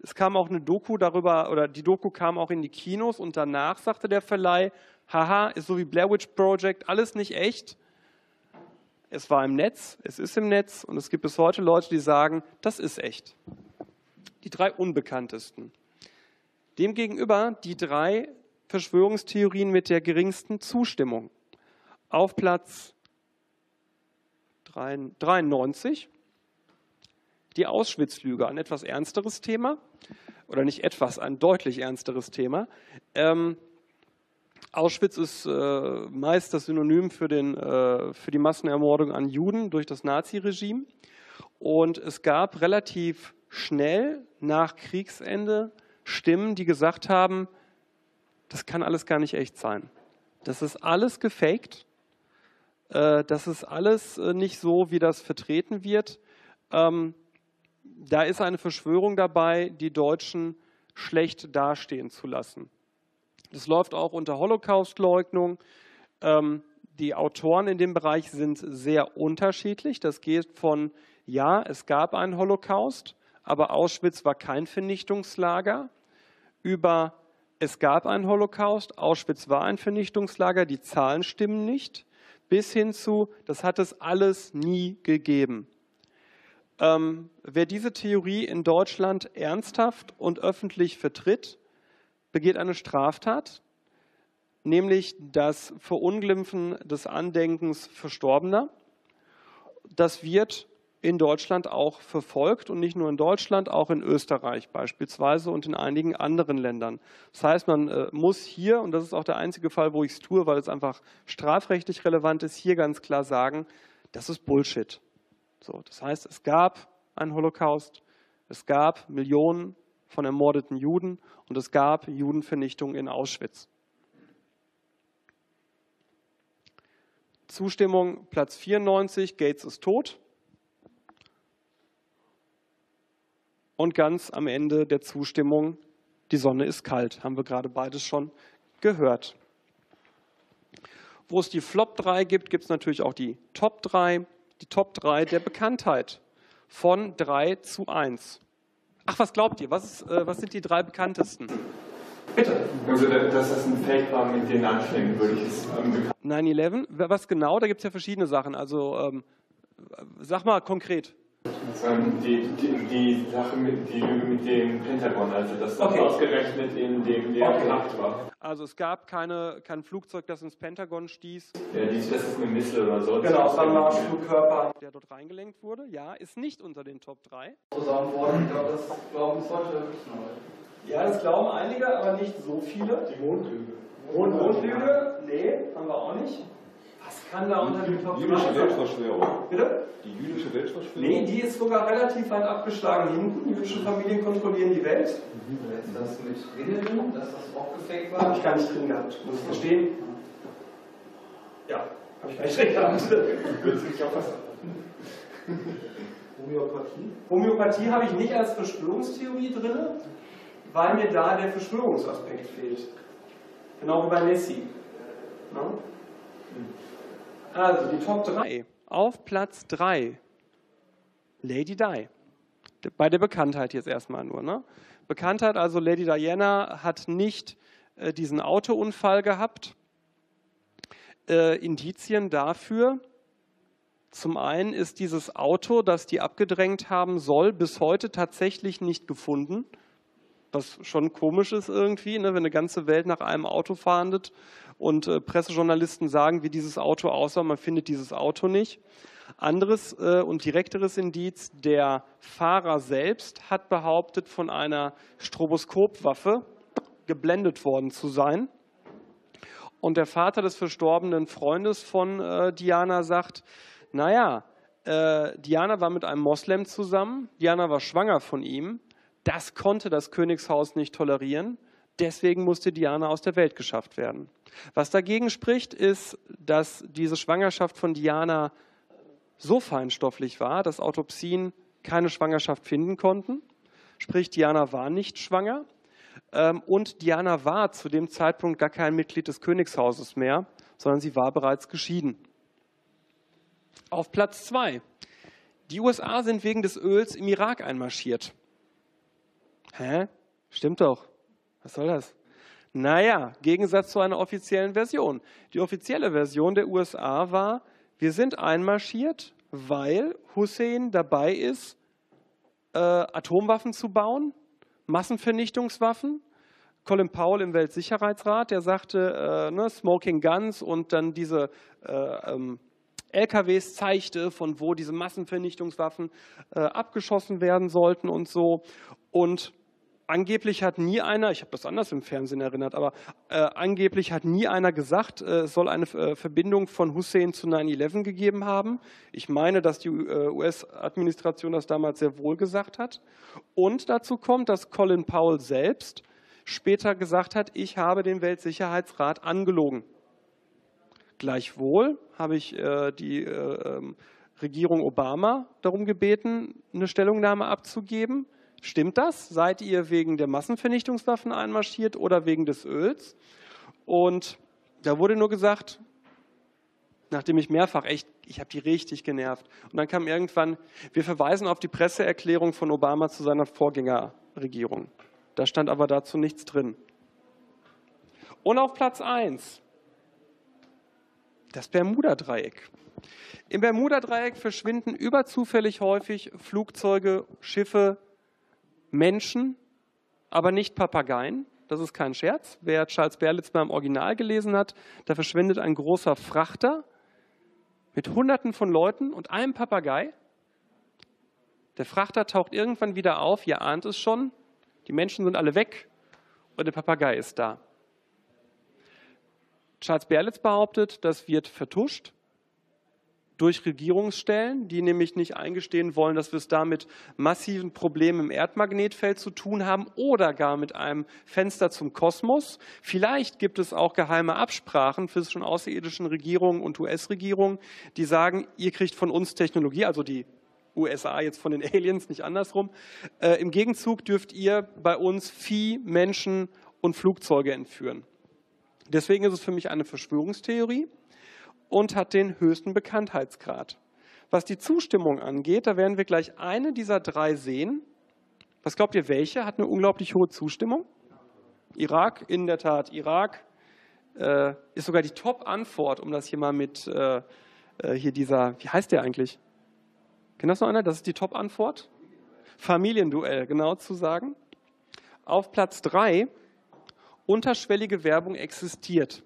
Es kam auch eine Doku darüber, oder die Doku kam auch in die Kinos und danach sagte der Verleih, haha, ist so wie Blair Witch Project, alles nicht echt. Es war im Netz, es ist im Netz und es gibt bis heute Leute, die sagen, das ist echt. Die drei unbekanntesten. Demgegenüber die drei Verschwörungstheorien mit der geringsten Zustimmung. Auf Platz 93 die Auschwitz-Lüge, ein etwas ernsteres Thema oder nicht etwas, ein deutlich ernsteres Thema. Ähm, Auschwitz ist äh, meist das Synonym für, den, äh, für die Massenermordung an Juden durch das Naziregime. Und es gab relativ schnell nach Kriegsende Stimmen, die gesagt haben, das kann alles gar nicht echt sein. Das ist alles gefaked. Äh, das ist alles äh, nicht so, wie das vertreten wird. Ähm, da ist eine Verschwörung dabei, die Deutschen schlecht dastehen zu lassen. Das läuft auch unter Holocaust-Leugnung. Ähm, die Autoren in dem Bereich sind sehr unterschiedlich. Das geht von, ja, es gab einen Holocaust, aber Auschwitz war kein Vernichtungslager, über, es gab einen Holocaust, Auschwitz war ein Vernichtungslager, die Zahlen stimmen nicht, bis hin zu, das hat es alles nie gegeben. Ähm, wer diese Theorie in Deutschland ernsthaft und öffentlich vertritt, begeht eine Straftat, nämlich das Verunglimpfen des Andenkens Verstorbener. Das wird in Deutschland auch verfolgt und nicht nur in Deutschland, auch in Österreich beispielsweise und in einigen anderen Ländern. Das heißt, man äh, muss hier, und das ist auch der einzige Fall, wo ich es tue, weil es einfach strafrechtlich relevant ist, hier ganz klar sagen, das ist Bullshit. So, das heißt, es gab einen Holocaust, es gab Millionen von ermordeten Juden und es gab Judenvernichtung in Auschwitz. Zustimmung Platz 94, Gates ist tot. Und ganz am Ende der Zustimmung, die Sonne ist kalt, haben wir gerade beides schon gehört. Wo es die Flop 3 gibt, gibt es natürlich auch die Top 3, die Top 3 der Bekanntheit von 3 zu 1. Ach, was glaubt ihr? Was, ist, äh, was sind die drei bekanntesten? Bitte. Also, dass das ein Fake war mit den Anschlägen, würde ich es ähm, 9-11, was genau? Da gibt es ja verschiedene Sachen. Also, ähm, sag mal konkret. Ähm, die, die, die, Sache mit, die Lüge mit dem Pentagon, also dass das okay. ausgerechnet in dem der okay. war. Also es gab keine, kein Flugzeug, das ins Pentagon stieß. Ja, die, das ist eine Missile oder so. Genau, es war ein Marschflugkörper. Der dort reingelenkt wurde, ja, ist nicht unter den Top 3. Zusammen worden, ich glaube, das glauben es heute Ja, das glauben einige, aber nicht so viele. Die Mondlüge. Mondlüge? Nee, haben wir auch nicht. Kann da unter dem Top 3 Jüdische Weltverschwörung. Bitte? Die jüdische Weltverschwörung? Nee, die ist sogar relativ weit abgeschlagen hinten. Jüdische Familien kontrollieren die Welt. Mhm. Ist das mit Winnetou, dass das auch gefaked war? Habe ich gar nicht drin gehabt, muss ich verstehen. Ja, habe ich gar nicht drin gehabt. Kürzlich auch was. Homöopathie? Homöopathie habe ich nicht als Verschwörungstheorie drin, weil mir da der Verschwörungsaspekt fehlt. Genau wie bei Nessie. No? Also die Top 3. Auf Platz 3 Lady Di. Bei der Bekanntheit jetzt erstmal nur. Ne? Bekanntheit, also Lady Diana hat nicht äh, diesen Autounfall gehabt. Äh, Indizien dafür. Zum einen ist dieses Auto, das die abgedrängt haben soll, bis heute tatsächlich nicht gefunden. Was schon komisch ist irgendwie, ne, wenn eine ganze Welt nach einem Auto fahndet und äh, Pressejournalisten sagen, wie dieses Auto aussah, man findet dieses Auto nicht. Anderes äh, und direkteres Indiz, der Fahrer selbst hat behauptet, von einer Stroboskopwaffe geblendet worden zu sein. Und der Vater des verstorbenen Freundes von äh, Diana sagt, naja, äh, Diana war mit einem Moslem zusammen, Diana war schwanger von ihm, das konnte das Königshaus nicht tolerieren. Deswegen musste Diana aus der Welt geschafft werden. Was dagegen spricht, ist, dass diese Schwangerschaft von Diana so feinstofflich war, dass Autopsien keine Schwangerschaft finden konnten. Sprich, Diana war nicht schwanger. Ähm, und Diana war zu dem Zeitpunkt gar kein Mitglied des Königshauses mehr, sondern sie war bereits geschieden. Auf Platz zwei. Die USA sind wegen des Öls im Irak einmarschiert. Hä? Stimmt doch. Was soll das? Naja, Gegensatz zu einer offiziellen Version. Die offizielle Version der USA war, Wir sind einmarschiert, weil Hussein dabei ist, äh, Atomwaffen zu bauen, Massenvernichtungswaffen. Colin Powell im Weltsicherheitsrat, der sagte, äh, ne, Smoking Guns und dann diese äh, ähm, LKWs zeigte, von wo diese Massenvernichtungswaffen äh, abgeschossen werden sollten und so. Und angeblich hat nie einer, ich habe das anders im Fernsehen erinnert, aber äh, angeblich hat nie einer gesagt, äh, es soll eine äh, Verbindung von Hussein zu 9-11 gegeben haben. Ich meine, dass die äh, US-Administration das damals sehr wohl gesagt hat. Und dazu kommt, dass Colin Powell selbst später gesagt hat, ich habe den Weltsicherheitsrat angelogen. Gleichwohl habe ich äh, die äh, ähm, Regierung Obama darum gebeten, eine Stellungnahme abzugeben. Stimmt das? Seid ihr wegen der Massenvernichtungswaffen einmarschiert oder wegen des Öls? Und da wurde nur gesagt, nachdem ich mehrfach echt, ich habe die richtig genervt. Und dann kam irgendwann, wir verweisen auf die Presseerklärung von Obama zu seiner Vorgängerregierung. Da stand aber dazu nichts drin. Und auf Platz 1 das Bermuda-Dreieck. Im Bermuda-Dreieck verschwinden überzufällig häufig Flugzeuge, Schiffe, Menschen, aber nicht Papageien. Das ist kein Scherz. Wer Charles Berlitz beim Original gelesen hat, da verschwindet ein großer Frachter mit Hunderten von Leuten und einem Papagei. Der Frachter taucht irgendwann wieder auf, ihr ahnt es schon. Die Menschen sind alle weg und der Papagei ist da. Charles Berlitz behauptet, das wird vertuscht durch Regierungsstellen, die nämlich nicht eingestehen wollen, dass wir es da mit massiven Problemen im Erdmagnetfeld zu tun haben oder gar mit einem Fenster zum Kosmos. Vielleicht gibt es auch geheime Absprachen zwischen außerirdischen Regierungen und US-Regierungen, die sagen, ihr kriegt von uns Technologie, also die USA jetzt von den (laughs) Aliens, nicht andersrum. Äh, Im Gegenzug dürft ihr bei uns Vieh, Menschen und Flugzeuge entführen. Deswegen ist es für mich eine Verschwörungstheorie und hat den höchsten Bekanntheitsgrad. Was die Zustimmung angeht, da werden wir gleich eine dieser drei sehen. Was glaubt ihr, welche hat eine unglaublich hohe Zustimmung? Irak, in der Tat. Irak äh, ist sogar die Top-Antwort, um das hier mal mit äh, äh hier dieser, wie heißt der eigentlich? Kennt das noch einer? Das ist die Top-Antwort. Familienduell, genau zu sagen. Auf Platz drei, unterschwellige Werbung existiert.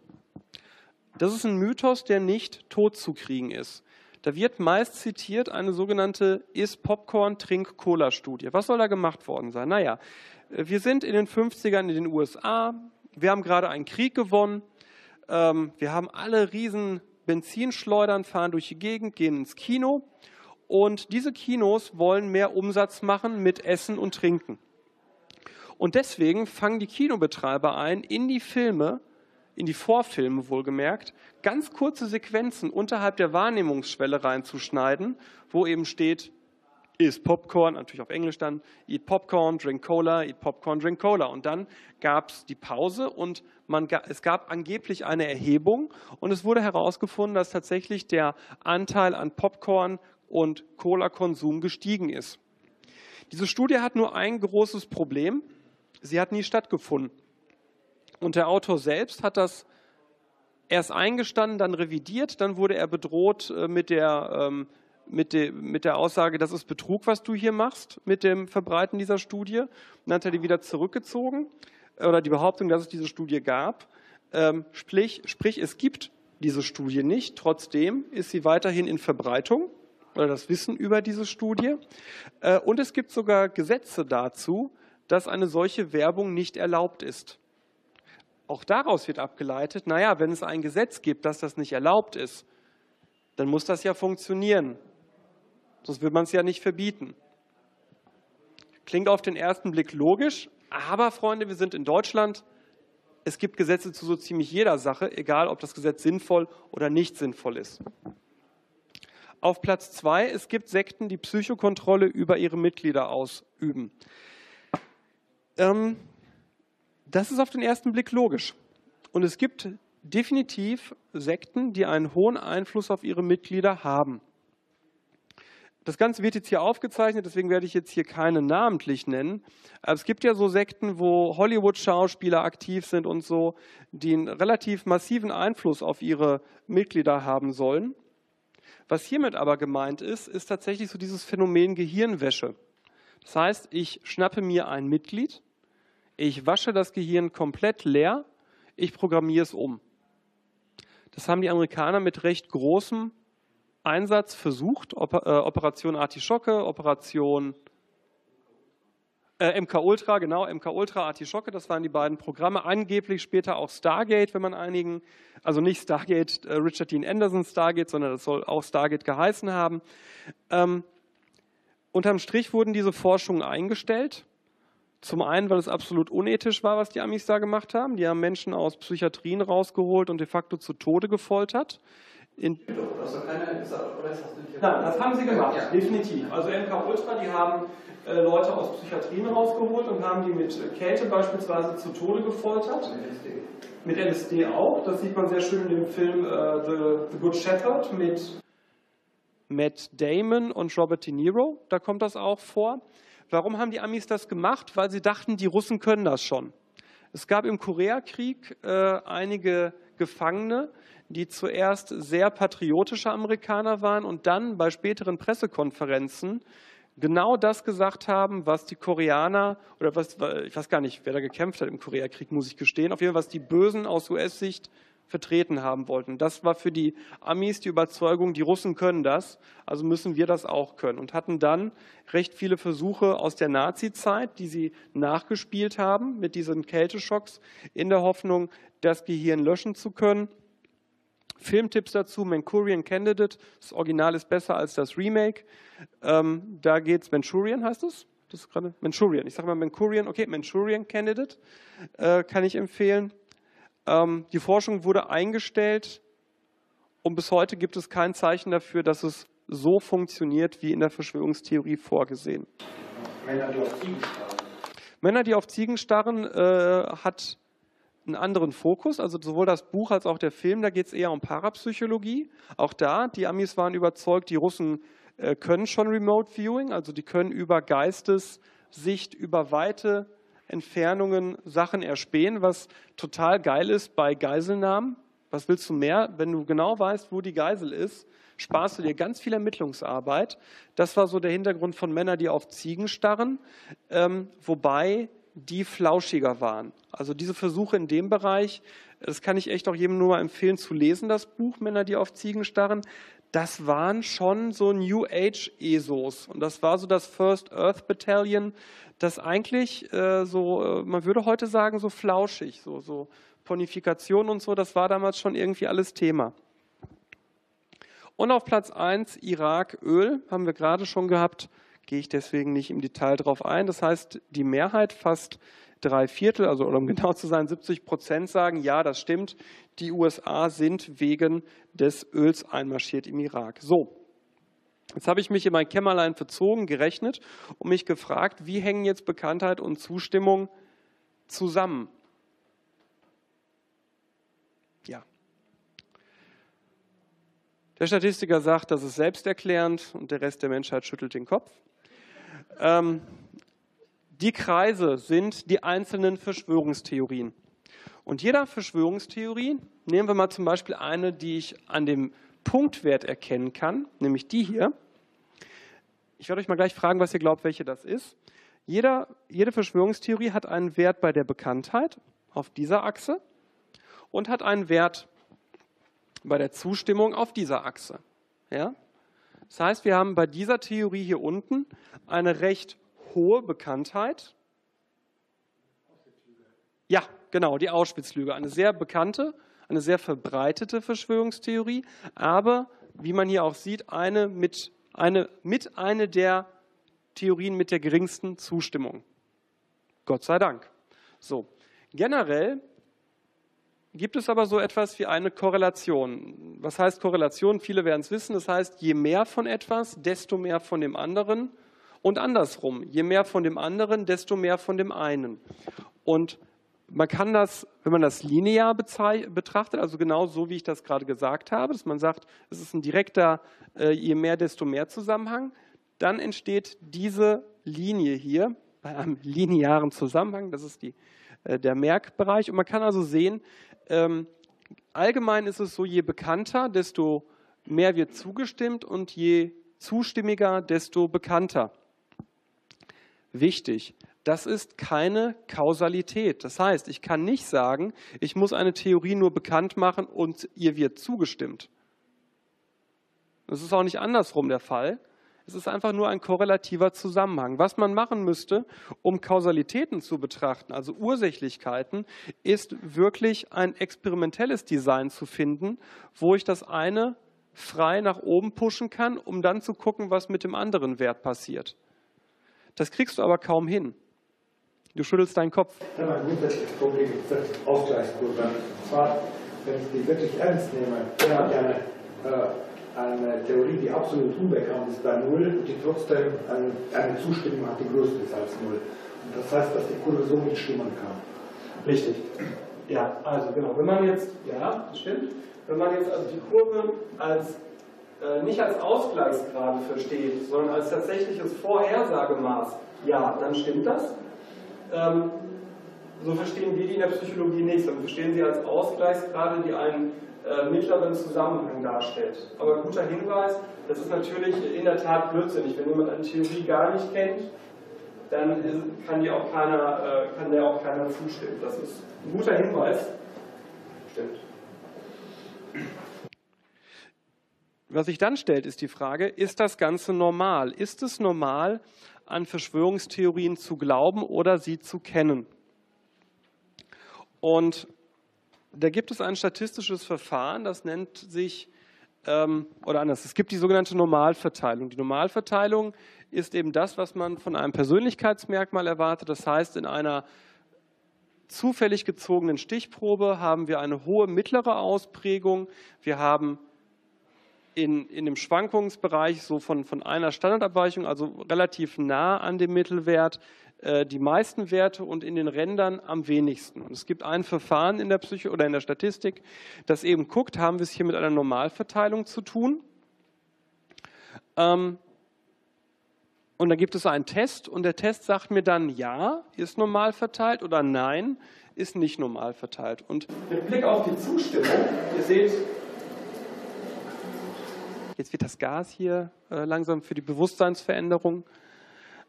Das ist ein Mythos, der nicht totzukriegen ist. Da wird meist zitiert eine sogenannte Is Popcorn Trink Cola Studie. Was soll da gemacht worden sein? Naja, wir sind in den 50ern in den USA. Wir haben gerade einen Krieg gewonnen. Ähm, wir haben alle riesen Benzinschleudern, fahren durch die Gegend, gehen ins Kino. Und diese Kinos wollen mehr Umsatz machen mit Essen und Trinken. Und deswegen fangen die Kinobetreiber ein, in die Filme in die Vorfilme wohlgemerkt, ganz kurze Sequenzen unterhalb der Wahrnehmungsschwelle reinzuschneiden, wo eben steht, ist Popcorn, natürlich auf Englisch dann, eat Popcorn, drink Cola, eat Popcorn, drink Cola. Und dann gab es die Pause und man, es gab angeblich eine Erhebung und es wurde herausgefunden, dass tatsächlich der Anteil an Popcorn und Cola-Konsum gestiegen ist. Diese Studie hat nur ein großes Problem. Sie hat nie stattgefunden. Und der Autor selbst hat das erst eingestanden, dann revidiert, dann wurde er bedroht äh, mit der, ähm, mit, de, mit der Aussage, das ist Betrug, was du hier machst, mit dem Verbreiten dieser Studie. Und dann hat er die wieder zurückgezogen äh, oder die Behauptung, dass es diese Studie gab. Ähm, sprich, sprich, es gibt diese Studie nicht. Trotzdem ist sie weiterhin in Verbreitung oder das Wissen über diese Studie. Äh, und es gibt sogar Gesetze dazu, dass eine solche Werbung nicht erlaubt ist. Auch daraus wird abgeleitet, naja, wenn es ein Gesetz gibt, dass das nicht erlaubt ist, dann muss das ja funktionieren. Sonst will man es ja nicht verbieten. Klingt auf den ersten Blick logisch, aber Freunde, wir sind in Deutschland. Es gibt Gesetze zu so ziemlich jeder Sache, egal ob das Gesetz sinnvoll oder nicht sinnvoll ist. Auf Platz zwei, es gibt Sekten, die Psychokontrolle über ihre Mitglieder ausüben. Ähm, das ist auf den ersten Blick logisch. Und es gibt definitiv Sekten, die einen hohen Einfluss auf ihre Mitglieder haben. Das Ganze wird jetzt hier aufgezeichnet, deswegen werde ich jetzt hier keine namentlich nennen. Aber es gibt ja so Sekten, wo Hollywood-Schauspieler aktiv sind und so, die einen relativ massiven Einfluss auf ihre Mitglieder haben sollen. Was hiermit aber gemeint ist, ist tatsächlich so dieses Phänomen Gehirnwäsche. Das heißt, ich schnappe mir ein Mitglied, ich wasche das Gehirn komplett leer, ich programmiere es um. Das haben die Amerikaner mit recht großem Einsatz versucht. Äh, Operation Artischocke, Operation äh, MK Ultra, genau, MK Ultra, Artischocke, das waren die beiden Programme. Angeblich später auch Stargate, wenn man einigen, also nicht Stargate, äh, Richard Dean Anderson Stargate, sondern das soll auch Stargate geheißen haben. Ähm, unterm Strich wurden diese Forschungen eingestellt. Zum einen, weil es absolut unethisch war, was die Amis da gemacht haben. Die haben Menschen aus Psychiatrien rausgeholt und de facto zu Tode gefoltert. In also keine, ist das, Nein, das haben sie gemacht, ja. definitiv. Also MK Ultra, die haben äh, Leute aus Psychiatrien rausgeholt und haben die mit Kälte beispielsweise zu Tode gefoltert. Mit LSD auch. Das sieht man sehr schön in dem Film äh, The, The Good Shepherd mit Matt Damon und Robert De Niro. Da kommt das auch vor. Warum haben die Amis das gemacht? Weil sie dachten, die Russen können das schon. Es gab im Koreakrieg äh, einige Gefangene, die zuerst sehr patriotische Amerikaner waren und dann bei späteren Pressekonferenzen genau das gesagt haben, was die Koreaner oder was, ich weiß gar nicht, wer da gekämpft hat im Koreakrieg, muss ich gestehen, auf jeden Fall, was die Bösen aus US-Sicht vertreten haben wollten. Das war für die Amis die Überzeugung, die Russen können das, also müssen wir das auch können. Und hatten dann recht viele Versuche aus der Nazi-Zeit, die sie nachgespielt haben mit diesen Kälteschocks, in der Hoffnung, das Gehirn löschen zu können. Filmtipps dazu, Manchurian Candidate, das Original ist besser als das Remake. Ähm, da geht es, Manchurian heißt es? Das ist gerade Manchurian. Ich sage mal Manchurian, okay, Manchurian Candidate äh, kann ich empfehlen. Ähm, die Forschung wurde eingestellt und bis heute gibt es kein Zeichen dafür, dass es so funktioniert wie in der Verschwörungstheorie vorgesehen. Männer, die auf Ziegen starren. Männer, die auf Ziegen starren, äh, hat einen anderen Fokus. Also sowohl das Buch als auch der Film, da geht es eher um Parapsychologie. Auch da, die Amis waren überzeugt, die Russen äh, können schon Remote Viewing, also die können über Geistessicht, über weite Entfernungen Sachen erspähen, was total geil ist bei Geiselnahmen. Was willst du mehr? Wenn du genau weißt, wo die Geisel ist, sparst du dir ganz viel Ermittlungsarbeit. Das war so der Hintergrund von Männern, die auf Ziegen starren. Ähm, wobei die flauschiger waren. Also diese Versuche in dem Bereich, das kann ich echt auch jedem nur mal empfehlen zu lesen, das Buch Männer, die auf Ziegen starren. Das waren schon so New Age ESOs und das war so das First Earth Battalion, das eigentlich äh, so, äh, man würde heute sagen, so flauschig, so, so Ponifikation und so, das war damals schon irgendwie alles Thema. Und auf Platz 1 Irak, Öl, haben wir gerade schon gehabt gehe ich deswegen nicht im Detail darauf ein. Das heißt, die Mehrheit, fast drei Viertel, also um (laughs) genau zu sein, 70 Prozent sagen, ja, das stimmt, die USA sind wegen des Öls einmarschiert im Irak. So, Jetzt habe ich mich in mein Kämmerlein verzogen, gerechnet und mich gefragt, wie hängen jetzt Bekanntheit und Zustimmung zusammen? Ja. Der Statistiker sagt, das ist selbsterklärend und der Rest der Menschheit schüttelt den Kopf. Ähm, die Kreise sind die einzelnen Verschwörungstheorien. Und jeder Verschwörungstheorie, nehmen wir mal zum Beispiel eine, die ich an dem Punktwert erkennen kann, nämlich die hier. Ich werde euch mal gleich fragen, was ihr glaubt, welche das ist. Jeder, jede Verschwörungstheorie hat einen Wert bei der Bekanntheit auf dieser Achse und hat einen Wert bei der Zustimmung auf dieser Achse. Ja? Das heißt, wir haben bei dieser Theorie hier unten eine recht hohe Bekanntheit. Ja, genau, die Auschwitz-Lüge. Eine sehr bekannte, eine sehr verbreitete Verschwörungstheorie, aber wie man hier auch sieht, eine mit, eine, mit eine der Theorien mit der geringsten Zustimmung. Gott sei Dank. So, generell gibt es aber so etwas wie eine Korrelation. Was heißt Korrelation? Viele werden es wissen. Das heißt, je mehr von etwas, desto mehr von dem anderen. Und andersrum, je mehr von dem anderen, desto mehr von dem einen. Und man kann das, wenn man das linear betrachtet, also genau so, wie ich das gerade gesagt habe, dass man sagt, es ist ein direkter, äh, je mehr, desto mehr Zusammenhang, dann entsteht diese Linie hier bei einem (laughs) linearen Zusammenhang, das ist die, äh, der Merkbereich. Und man kann also sehen, ähm, allgemein ist es so, je bekannter, desto mehr wird zugestimmt und je zustimmiger, desto bekannter. Wichtig, das ist keine Kausalität. Das heißt, ich kann nicht sagen, ich muss eine Theorie nur bekannt machen und ihr wird zugestimmt. Das ist auch nicht andersrum der Fall. Es ist einfach nur ein korrelativer Zusammenhang. Was man machen müsste, um Kausalitäten zu betrachten, also Ursächlichkeiten, ist wirklich ein experimentelles Design zu finden, wo ich das eine frei nach oben pushen kann, um dann zu gucken, was mit dem anderen Wert passiert. Das kriegst du aber kaum hin. Du schüttelst deinen Kopf. Ja, mein grundsätzliches Problem ist das Ausgleichskurve. Und zwar, wenn ich die wirklich ernst nehme, ja eine, äh, eine Theorie, die absolut unbekannt ist bei Null die trotzdem eine, eine Zustimmung hat, die größer ist als Null. Und das heißt, dass die Kurve so nicht stimmen kann. Richtig. Ja, also genau. Wenn man jetzt, ja, das stimmt. Wenn man jetzt also die Kurve als äh, nicht als Ausgleichsgrade versteht, sondern als tatsächliches Vorhersagemaß, ja, dann stimmt das. Ähm, so verstehen wir die in der Psychologie nicht, sondern verstehen sie als Ausgleichsgrade, die einen äh, mittleren Zusammenhang darstellt. Aber guter Hinweis, das ist natürlich in der Tat blödsinnig. Wenn jemand eine Theorie gar nicht kennt, dann kann, die auch keiner, äh, kann der auch keiner zustimmen. Das ist ein guter Hinweis. Stimmt. Was sich dann stellt, ist die Frage, ist das Ganze normal? Ist es normal, an Verschwörungstheorien zu glauben oder sie zu kennen? Und da gibt es ein statistisches Verfahren, das nennt sich, ähm, oder anders, es gibt die sogenannte Normalverteilung. Die Normalverteilung ist eben das, was man von einem Persönlichkeitsmerkmal erwartet. Das heißt, in einer zufällig gezogenen Stichprobe haben wir eine hohe mittlere Ausprägung. Wir haben in, in dem Schwankungsbereich so von, von einer Standardabweichung, also relativ nah an dem Mittelwert, die meisten Werte und in den Rändern am wenigsten. Und es gibt ein Verfahren in der Psyche oder in der Statistik, das eben guckt, haben wir es hier mit einer Normalverteilung zu tun. Ähm, und dann gibt es einen Test und der Test sagt mir dann, ja, ist normal verteilt oder nein, ist nicht normal verteilt. Und mit Blick auf die Zustimmung, ihr seht, Jetzt wird das Gas hier äh, langsam für die Bewusstseinsveränderung.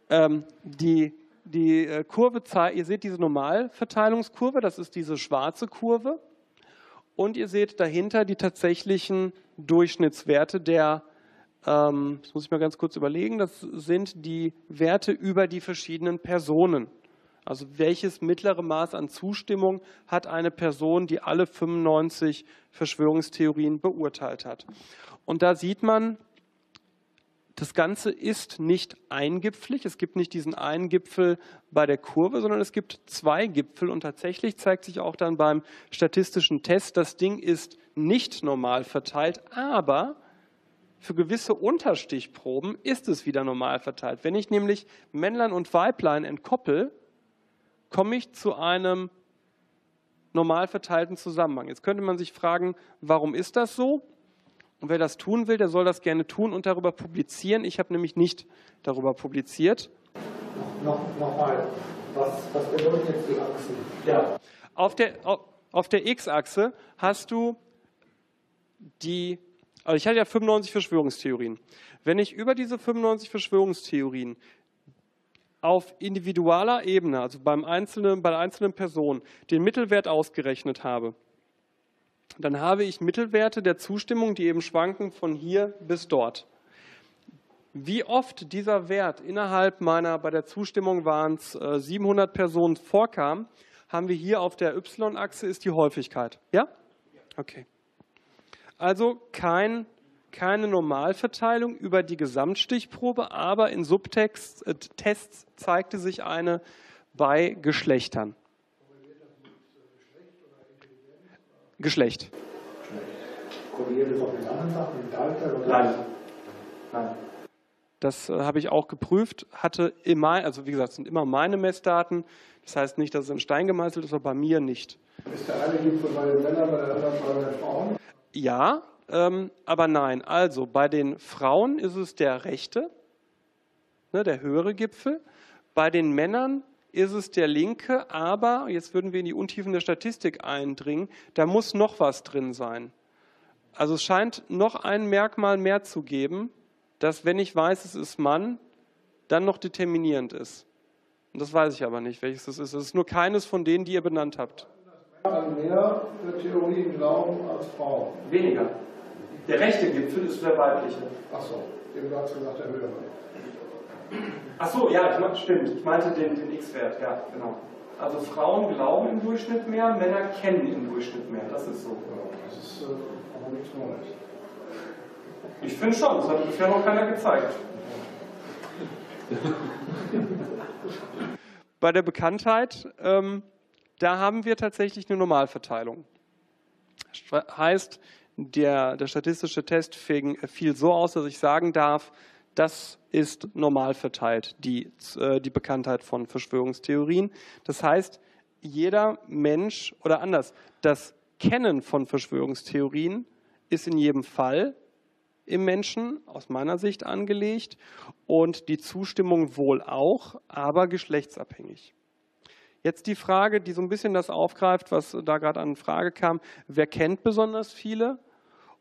Ähm, die, die äh, Kurve zeigt, ihr seht diese Normalverteilungskurve, das ist diese schwarze Kurve. Und ihr seht dahinter die tatsächlichen Durchschnittswerte der, ähm, das muss ich mal ganz kurz überlegen, das sind die Werte über die verschiedenen Personen. Also welches mittlere Maß an Zustimmung hat eine Person, die alle 95 Verschwörungstheorien beurteilt hat. Und da sieht man, das Ganze ist nicht eingipflig. Es gibt nicht diesen einen Gipfel bei der Kurve, sondern es gibt zwei Gipfel. Und tatsächlich zeigt sich auch dann beim statistischen Test, das Ding ist nicht normal verteilt, aber für gewisse Unterstichproben ist es wieder normal verteilt. Wenn ich nämlich Männlein und Weiblein entkoppel, komme ich zu einem normal verteilten Zusammenhang. Jetzt könnte man sich fragen, warum ist das so? Und wer das tun will, der soll das gerne tun und darüber publizieren. Ich habe nämlich nicht darüber publiziert. Noch, Nochmal, was, was bedeuten jetzt die Achsen? Ja. Auf der, auf der X-Achse hast du die, also ich hatte ja 95 Verschwörungstheorien. Wenn ich über diese 95 Verschwörungstheorien auf individualer Ebene, also beim einzelnen, bei der einzelnen Person, den Mittelwert ausgerechnet habe, dann habe ich Mittelwerte der Zustimmung, die eben schwanken von hier bis dort. Wie oft dieser Wert innerhalb meiner, bei der Zustimmung waren es 700 Personen vorkam, haben wir hier auf der Y-Achse ist die Häufigkeit. Ja? Okay. Also kein keine Normalverteilung über die Gesamtstichprobe, aber in Subtests äh, Tests zeigte sich eine bei Geschlechtern. Geschlecht. Korreliert das auch mit anderen Sachen, mit Alter? Oder? Nein. Nein. Das äh, habe ich auch geprüft, hatte immer, also wie gesagt, sind immer meine Messdaten. Das heißt nicht, dass es in Stein gemeißelt ist, aber bei mir nicht. Ist der eine Gipfel bei den Männern, bei der anderen bei den Frauen? Ja, ähm, aber nein, also bei den Frauen ist es der rechte, ne, der höhere Gipfel. Bei den Männern ist es der linke, aber jetzt würden wir in die Untiefen der Statistik eindringen, da muss noch was drin sein. Also es scheint noch ein Merkmal mehr zu geben, das, wenn ich weiß, es ist Mann, dann noch determinierend ist. Und das weiß ich aber nicht, welches es ist. Es ist nur keines von denen, die ihr benannt habt. An mehr Theorien glauben als Frauen. Weniger. Der rechte Gipfel ist der weibliche. Achso, eben du hast gesagt, der höhere. Ach so, ja, ich, stimmt. Ich meinte den, den X-Wert, ja, genau. Also Frauen glauben im Durchschnitt mehr, Männer kennen im Durchschnitt mehr. Das ist so. Ja, das ist äh, aber nichts Neues. Ich finde schon, das hat bisher noch keiner gezeigt. (laughs) Bei der Bekanntheit, ähm, da haben wir tatsächlich eine Normalverteilung. Heißt, der, der statistische Test fiel so aus, dass ich sagen darf, das ist normal verteilt, die, äh, die Bekanntheit von Verschwörungstheorien. Das heißt, jeder Mensch oder anders, das Kennen von Verschwörungstheorien ist in jedem Fall im Menschen aus meiner Sicht angelegt und die Zustimmung wohl auch, aber geschlechtsabhängig. Jetzt die Frage, die so ein bisschen das aufgreift, was da gerade an Frage kam, wer kennt besonders viele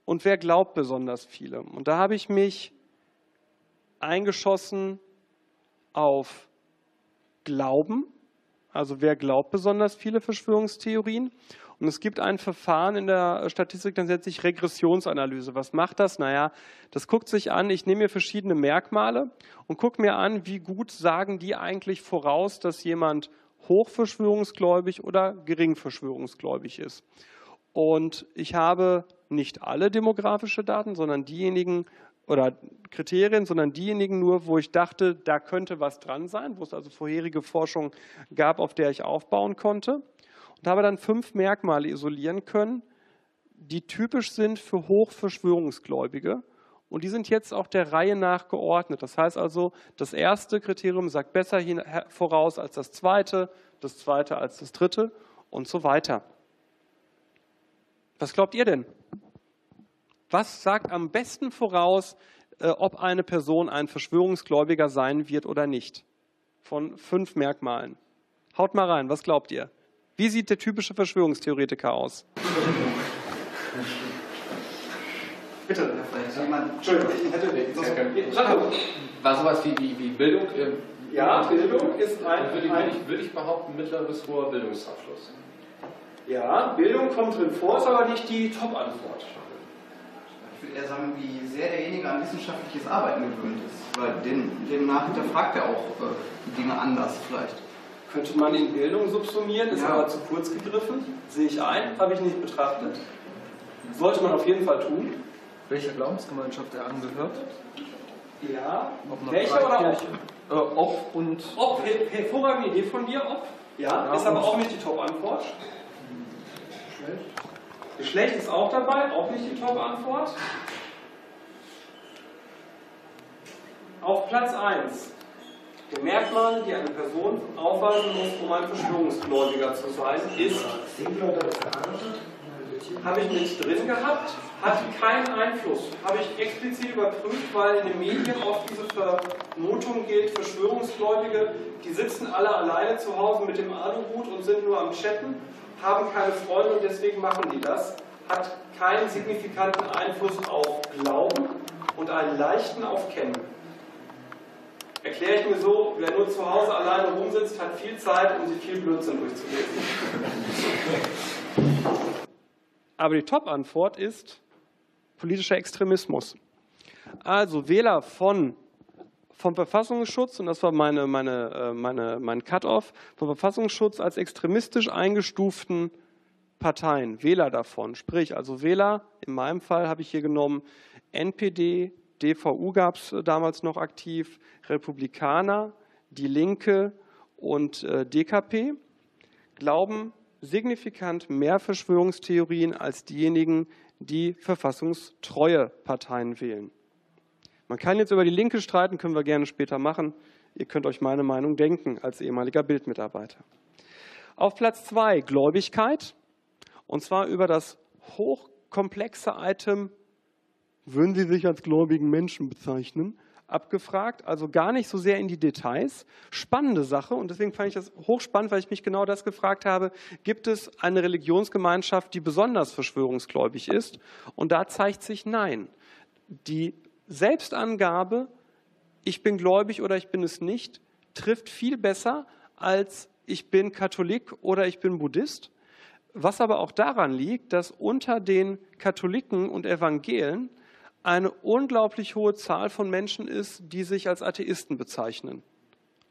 und wer glaubt besonders viele? Und da habe ich mich eingeschossen auf Glauben, also wer glaubt besonders viele Verschwörungstheorien und es gibt ein Verfahren in der Statistik, das nennt sich Regressionsanalyse. Was macht das? Naja, das guckt sich an, ich nehme mir verschiedene Merkmale und gucke mir an, wie gut sagen die eigentlich voraus, dass jemand hochverschwörungsgläubig oder geringverschwörungsgläubig ist. Und ich habe nicht alle demografische Daten, sondern diejenigen oder Kriterien, sondern diejenigen nur, wo ich dachte, da könnte was dran sein, wo es also vorherige Forschung gab, auf der ich aufbauen konnte und habe dann fünf Merkmale isolieren können, die typisch sind für Hochverschwörungsgläubige. Und die sind jetzt auch der Reihe nach geordnet. Das heißt also, das erste Kriterium sagt besser voraus als das zweite, das zweite als das dritte und so weiter. Was glaubt ihr denn? Was sagt am besten voraus, äh, ob eine Person ein Verschwörungsgläubiger sein wird oder nicht? Von fünf Merkmalen. Haut mal rein, was glaubt ihr? Wie sieht der typische Verschwörungstheoretiker aus? Bitte, Herr Frey. Entschuldigung, ich hätte War sowas wie, wie, wie Bildung? Ja, Bildung ist ein. Würde, würde, ich, würde ich behaupten, mittlerer bis hoher Bildungsabschluss. Ja, Bildung kommt drin vor, ist aber nicht die Top-Antwort. Ich würde eher sagen, wie sehr derjenige an wissenschaftliches Arbeiten gewöhnt ist. Weil demnach hinterfragt er auch äh, Dinge anders vielleicht. Könnte man in Bildung subsumieren, ist ja. aber zu kurz gegriffen. Sehe ich ein, habe ich nicht betrachtet. Sollte man auf jeden Fall tun. Welcher Glaubensgemeinschaft er angehört? Ja. Welche oder ob? Äh, ob und. Ob, hervorragende Idee von dir, ob. Ja, ja ist aber auch nicht die Top-Antwort. Geschlecht. Geschlecht ist auch dabei, auch nicht die Top-Antwort. Auf Platz 1 der Merkmale, die eine Person aufweisen muss, um ein Verschwörungsgläubiger zu sein, ist, habe ich nicht drin gehabt, hat keinen Einfluss. Habe ich explizit überprüft, weil in den Medien oft diese Vermutung gilt, Verschwörungsgläubige, die sitzen alle alleine zu Hause mit dem Aluhut und sind nur am Chatten, haben keine Freunde und deswegen machen die das. Hat keinen signifikanten Einfluss auf Glauben und einen leichten auf Kennen erkläre ich mir so, wer nur zu Hause alleine rumsitzt, hat viel Zeit, um sich viel Blödsinn durchzulesen. Aber die Top-Antwort ist politischer Extremismus. Also Wähler von, vom Verfassungsschutz, und das war meine, meine, äh, meine, mein Cut-off, vom Verfassungsschutz als extremistisch eingestuften Parteien, Wähler davon, sprich also Wähler, in meinem Fall habe ich hier genommen NPD, DVU gab es äh, damals noch aktiv, Republikaner, Die Linke und äh, DKP, glauben signifikant mehr Verschwörungstheorien als diejenigen, die verfassungstreue Parteien wählen. Man kann jetzt über die Linke streiten, können wir gerne später machen. Ihr könnt euch meine Meinung denken als ehemaliger Bildmitarbeiter. Auf Platz zwei Gläubigkeit, und zwar über das hochkomplexe Item würden Sie sich als gläubigen Menschen bezeichnen? abgefragt, also gar nicht so sehr in die Details. Spannende Sache und deswegen fand ich das hochspannend, weil ich mich genau das gefragt habe. Gibt es eine Religionsgemeinschaft, die besonders verschwörungsgläubig ist? Und da zeigt sich nein. Die Selbstangabe, ich bin gläubig oder ich bin es nicht, trifft viel besser als ich bin Katholik oder ich bin Buddhist. Was aber auch daran liegt, dass unter den Katholiken und Evangelen eine unglaublich hohe Zahl von Menschen ist, die sich als Atheisten bezeichnen.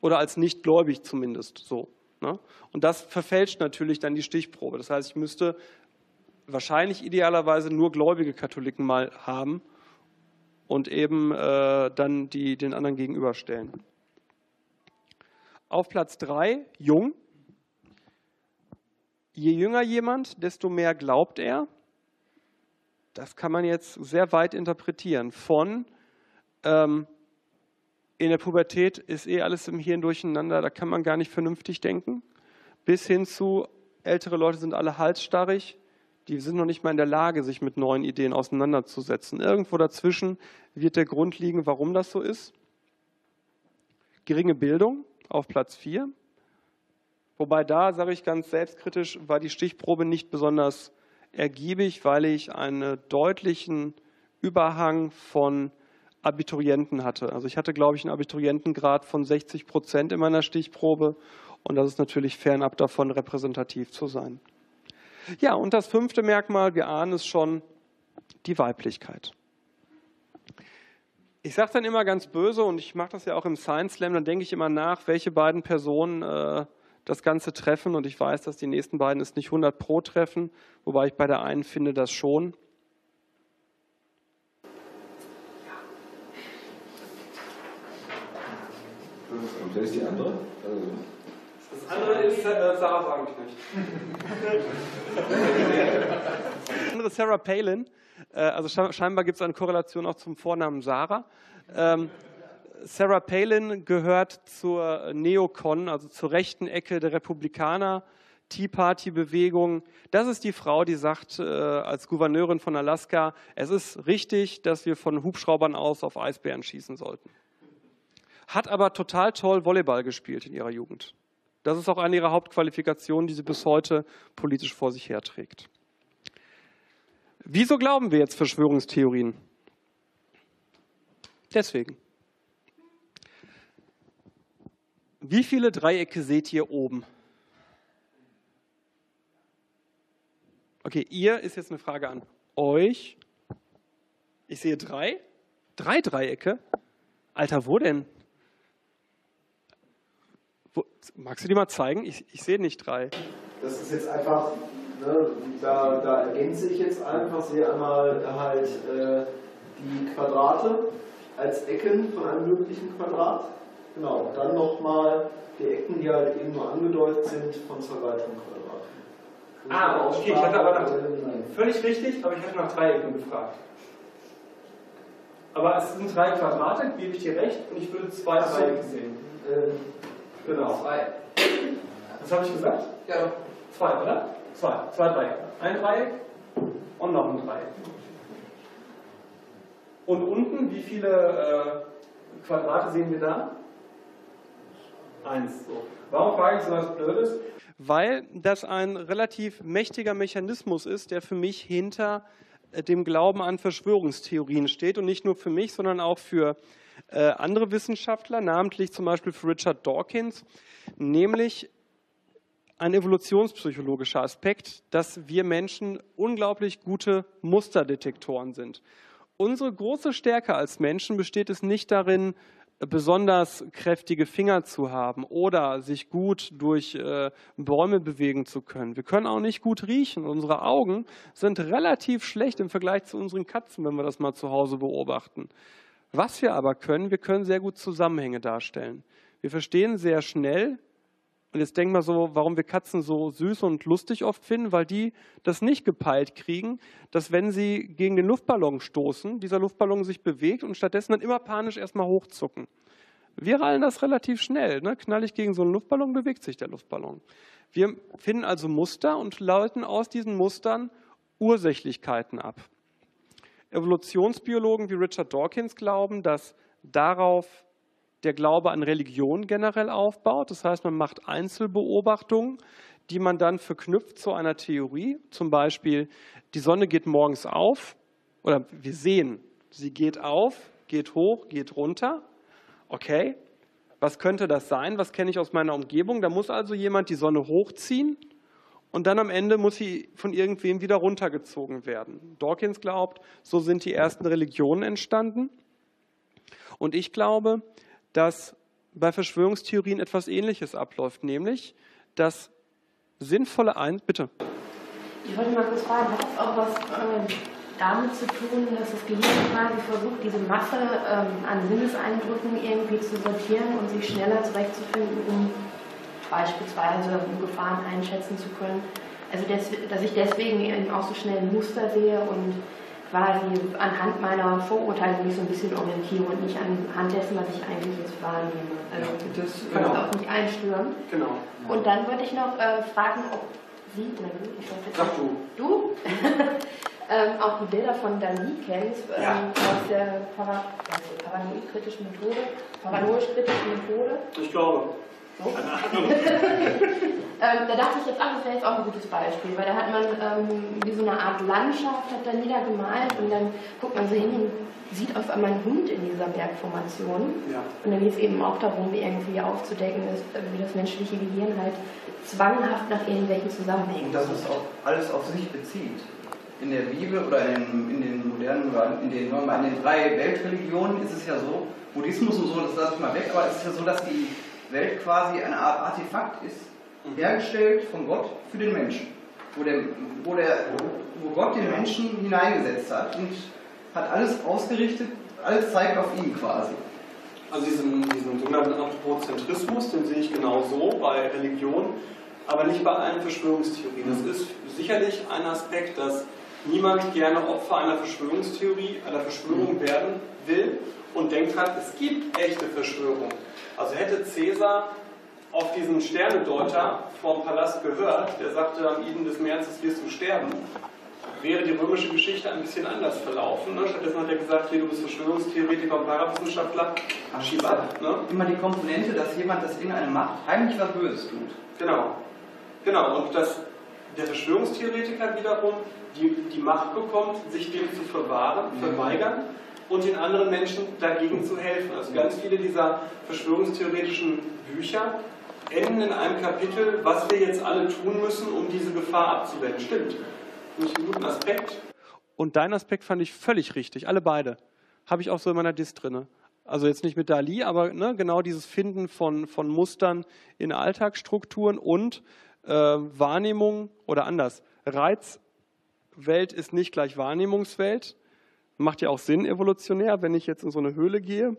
Oder als nicht gläubig zumindest so. Ne? Und das verfälscht natürlich dann die Stichprobe. Das heißt, ich müsste wahrscheinlich idealerweise nur gläubige Katholiken mal haben und eben äh, dann die den anderen gegenüberstellen. Auf Platz drei jung. Je jünger jemand, desto mehr glaubt er das kann man jetzt sehr weit interpretieren. Von ähm, in der Pubertät ist eh alles im Hirn durcheinander, da kann man gar nicht vernünftig denken, bis hin zu ältere Leute sind alle halsstarrig, die sind noch nicht mal in der Lage, sich mit neuen Ideen auseinanderzusetzen. Irgendwo dazwischen wird der Grund liegen, warum das so ist. Geringe Bildung auf Platz 4. Wobei da, sage ich ganz selbstkritisch, war die Stichprobe nicht besonders ergiebig, weil ich einen deutlichen Überhang von Abiturienten hatte. Also ich hatte, glaube ich, einen Abiturientengrad von 60 Prozent in meiner Stichprobe und das ist natürlich fernab davon, repräsentativ zu sein. Ja, und das fünfte Merkmal, wir ahnen es schon, die Weiblichkeit. Ich sage dann immer ganz böse und ich mache das ja auch im Science Slam, dann denke ich immer nach, welche beiden Personen äh, das Ganze treffen. Und ich weiß, dass die nächsten beiden es nicht 100 pro treffen, wobei ich bei der einen finde das schon. Und wer ist die andere? Also das andere ist äh, Sarah Wagenknecht. das (laughs) andere ist Sarah Palin. Äh, also scheinbar gibt es eine Korrelation auch zum Vornamen Sarah. Ähm, Sarah Palin gehört zur Neocon, also zur rechten Ecke der Republikaner. Tea Party-Bewegung. Das ist die Frau, die sagt äh, als Gouverneurin von Alaska, es ist richtig, dass wir von Hubschraubern aus auf Eisbären schießen sollten. Hat aber total toll Volleyball gespielt in ihrer Jugend. Das ist auch eine ihrer Hauptqualifikationen, die sie bis heute politisch vor sich herträgt. Wieso glauben wir jetzt Verschwörungstheorien? Deswegen. Wie viele Dreiecke seht ihr oben? Okay, ihr ist jetzt eine Frage an euch. Ich sehe drei. Drei Dreiecke? Alter, wo denn? Wo, magst du die mal zeigen? Ich, ich sehe nicht drei. Das ist jetzt einfach, ne, da, da ergänze ich jetzt einfach, sehe einmal halt äh, die Quadrate als Ecken von einem möglichen Quadrat. Genau, dann nochmal die Ecken, die halt eben nur angedeutet sind von zwei weiteren Quadraten. Ah, okay, ich hatte aber nach, völlig richtig, aber ich hatte nach Dreiecken gefragt. Aber es sind drei Quadrate, gebe ich dir recht, und ich würde zwei. Dreiecke sehen. Ähm, genau. Zwei. Was habe ich gesagt? Ja. Zwei, oder? Zwei. Zwei Dreiecke. Ein Dreieck und noch ein Dreieck. Und unten, wie viele äh, Quadrate sehen wir da? Eins. So. Warum frage ich so was Blödes? Weil das ein relativ mächtiger Mechanismus ist, der für mich hinter äh, dem Glauben an Verschwörungstheorien steht. Und nicht nur für mich, sondern auch für äh, andere Wissenschaftler, namentlich zum Beispiel für Richard Dawkins, nämlich ein evolutionspsychologischer Aspekt, dass wir Menschen unglaublich gute Musterdetektoren sind. Unsere große Stärke als Menschen besteht es nicht darin, besonders kräftige Finger zu haben oder sich gut durch äh, Bäume bewegen zu können. Wir können auch nicht gut riechen. Unsere Augen sind relativ schlecht im Vergleich zu unseren Katzen, wenn wir das mal zu Hause beobachten. Was wir aber können, wir können sehr gut Zusammenhänge darstellen. Wir verstehen sehr schnell, und jetzt denken wir so, warum wir Katzen so süß und lustig oft finden, weil die das nicht gepeilt kriegen, dass wenn sie gegen den Luftballon stoßen, dieser Luftballon sich bewegt und stattdessen dann immer panisch erstmal hochzucken. Wir rallen das relativ schnell. Ne? Knall ich gegen so einen Luftballon, bewegt sich der Luftballon. Wir finden also Muster und leiten aus diesen Mustern Ursächlichkeiten ab. Evolutionsbiologen wie Richard Dawkins glauben, dass darauf der Glaube an Religion generell aufbaut. Das heißt, man macht Einzelbeobachtungen, die man dann verknüpft zu einer Theorie. Zum Beispiel, die Sonne geht morgens auf oder wir sehen, sie geht auf, geht hoch, geht runter. Okay, was könnte das sein? Was kenne ich aus meiner Umgebung? Da muss also jemand die Sonne hochziehen und dann am Ende muss sie von irgendwem wieder runtergezogen werden. Dawkins glaubt, so sind die ersten Religionen entstanden. Und ich glaube, dass bei Verschwörungstheorien etwas Ähnliches abläuft, nämlich dass sinnvolle Ein... Bitte. Ich wollte mal kurz fragen, hat das auch was äh, damit zu tun, dass das Gehirn quasi versucht, diese Masse ähm, an Sinneseindrücken irgendwie zu sortieren und sich schneller zurechtzufinden, um beispielsweise um Gefahren einschätzen zu können? Also, des, dass ich deswegen eben auch so schnell Muster sehe und quasi anhand meiner Vorurteile mich so ein bisschen orientiere und nicht anhand dessen, was ich eigentlich jetzt wahrnehme. Also ja, das genau. auch nicht einstören. Genau. Und dann wollte ich noch äh, fragen, ob Sie du, ich weiß Sag du. Du? (laughs) ähm, auch die Bilder von Dali kennst, ähm, ja. aus der Para paranoid-kritischen Methode, paranoisch-kritischen Methode. Ich glaube. So. (laughs) ähm, da dachte ich jetzt, ach, das wäre jetzt auch ein gutes Beispiel, weil da hat man ähm, wie so eine Art Landschaft, hat da niedergemalt und dann guckt man so hin und sieht auf einmal einen Hund in dieser Bergformation. Ja. Und dann geht es eben auch darum, irgendwie aufzudecken, dass, wie das menschliche Gehirn halt zwanghaft nach irgendwelchen Zusammenhängen. Und dass es auch alles auf sich bezieht. In der Bibel oder in, in den modernen, in den, in den drei Weltreligionen ist es ja so, Buddhismus und so, das lasse ich mal weg, aber es ist ja so, dass die Welt quasi eine Art Artefakt ist, mhm. hergestellt von Gott für den Menschen. Wo, der, wo, der, wo Gott den Menschen hineingesetzt hat und hat alles ausgerichtet, alles zeigt auf ihn quasi. Also diesen, diesen sogenannten Anthropozentrismus, den sehe ich genau so bei Religion, aber nicht bei allen Verschwörungstheorien. Das ist sicherlich ein Aspekt, dass niemand gerne Opfer einer Verschwörungstheorie, einer Verschwörung werden will und denkt hat, es gibt echte Verschwörungen. Also hätte Cäsar auf diesen Sternedeuter vom Palast gehört, der sagte, am Iden des Märzes wirst du sterben, wäre die römische Geschichte ein bisschen anders verlaufen. Ne? Stattdessen hat er gesagt, hier, du bist Verschwörungstheoretiker und Parawissenschaftler. Schieb ab. Ne? Immer die Komponente, dass jemand, das irgendeine Macht, heimlich was Böses tut. Genau. Genau, und dass der Verschwörungstheoretiker wiederum die, die Macht bekommt, sich dem zu verwahren, mhm. verweigern und den anderen Menschen dagegen zu helfen. Also ganz viele dieser verschwörungstheoretischen Bücher enden in einem Kapitel, was wir jetzt alle tun müssen, um diese Gefahr abzuwenden. Stimmt. Ich einen guten Aspekt. Und dein Aspekt fand ich völlig richtig, alle beide. Habe ich auch so in meiner Dist drin. Also jetzt nicht mit Dali, aber ne, genau dieses Finden von, von Mustern in Alltagsstrukturen und äh, Wahrnehmung oder anders. Reizwelt ist nicht gleich Wahrnehmungswelt. Macht ja auch Sinn evolutionär, wenn ich jetzt in so eine Höhle gehe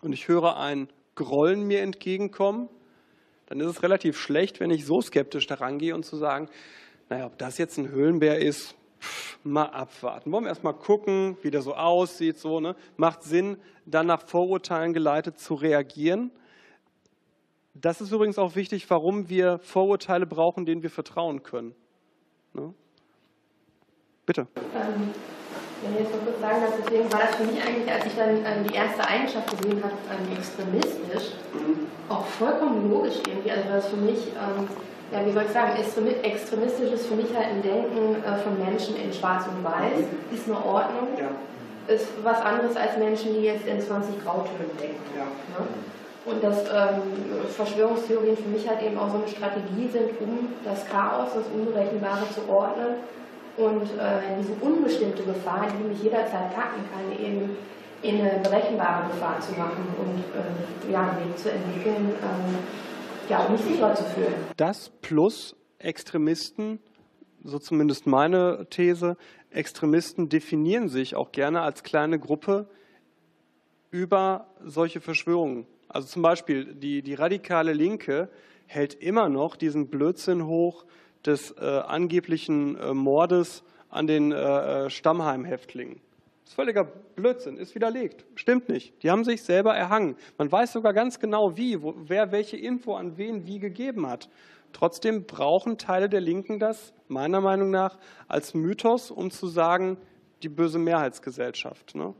und ich höre ein Grollen mir entgegenkommen, dann ist es relativ schlecht, wenn ich so skeptisch daran gehe und zu sagen, naja, ob das jetzt ein Höhlenbär ist, pff, mal abwarten. Wollen wir erst mal gucken, wie der so aussieht, so, ne? Macht Sinn, dann nach Vorurteilen geleitet zu reagieren. Das ist übrigens auch wichtig, warum wir Vorurteile brauchen, denen wir vertrauen können. Ne? Bitte. Ähm, wenn ich jetzt noch kurz sagen darf, deswegen war das für mich eigentlich, als ich dann ähm, die erste Eigenschaft gesehen habe, ähm, extremistisch, mhm. auch vollkommen logisch irgendwie. Also das für mich, ähm, ja, wie soll ich sagen, extremistisch ist für mich halt ein Denken äh, von Menschen in Schwarz und Weiß, mhm. ist eine Ordnung. Ja. Ist was anderes als Menschen, die jetzt in 20 Grautönen denken. Ja. Ne? Und dass ähm, Verschwörungstheorien für mich halt eben auch so eine Strategie sind, um das Chaos, das Unberechenbare zu ordnen und äh, diese unbestimmte Gefahr, die mich jederzeit packen kann, eben in eine berechenbare Gefahr zu machen und äh, ja, einen Weg zu entwickeln, äh, ja, um mich sicher zu fühlen. Das plus Extremisten, so zumindest meine These, Extremisten definieren sich auch gerne als kleine Gruppe über solche Verschwörungen. Also zum Beispiel die, die radikale Linke hält immer noch diesen Blödsinn hoch, des äh, angeblichen äh, Mordes an den äh, äh Stammheimhäftlingen. Das ist völliger Blödsinn, ist widerlegt. Stimmt nicht. Die haben sich selber erhangen. Man weiß sogar ganz genau, wie, wo, wer welche Info an wen wie gegeben hat. Trotzdem brauchen Teile der Linken das, meiner Meinung nach, als Mythos, um zu sagen, die böse Mehrheitsgesellschaft. Ne?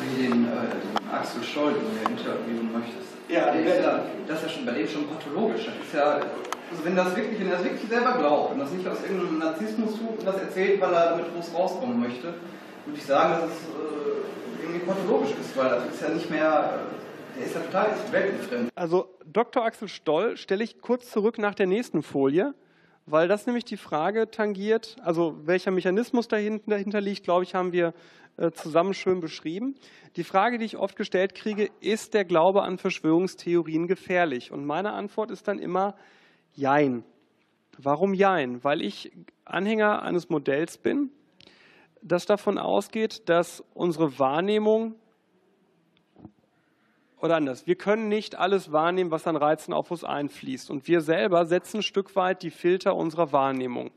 Wie den, äh, den Axel Stoll, den du interviewen möchtest. Ja, der ist ja, das ist ja schon bei dem schon pathologisch. Das ist ja, also wenn, das wirklich, wenn er das wirklich selber glaubt und das nicht aus irgendeinem Narzissmus tut und das erzählt, weil er damit groß rauskommen möchte, würde ich sagen, dass es äh, irgendwie pathologisch ist, weil das ist ja nicht mehr, äh, der ist ja total weltenfremd. Also Dr. Axel Stoll stelle ich kurz zurück nach der nächsten Folie, weil das nämlich die Frage tangiert, also welcher Mechanismus dahinter, dahinter liegt, glaube ich, haben wir äh, zusammen schön beschrieben. Die Frage, die ich oft gestellt kriege, ist der Glaube an Verschwörungstheorien gefährlich? Und meine Antwort ist dann immer Jein. Warum Jein? Weil ich Anhänger eines Modells bin, das davon ausgeht, dass unsere Wahrnehmung oder anders, wir können nicht alles wahrnehmen, was an Reizen auf uns einfließt. Und wir selber setzen ein Stück weit die Filter unserer Wahrnehmung.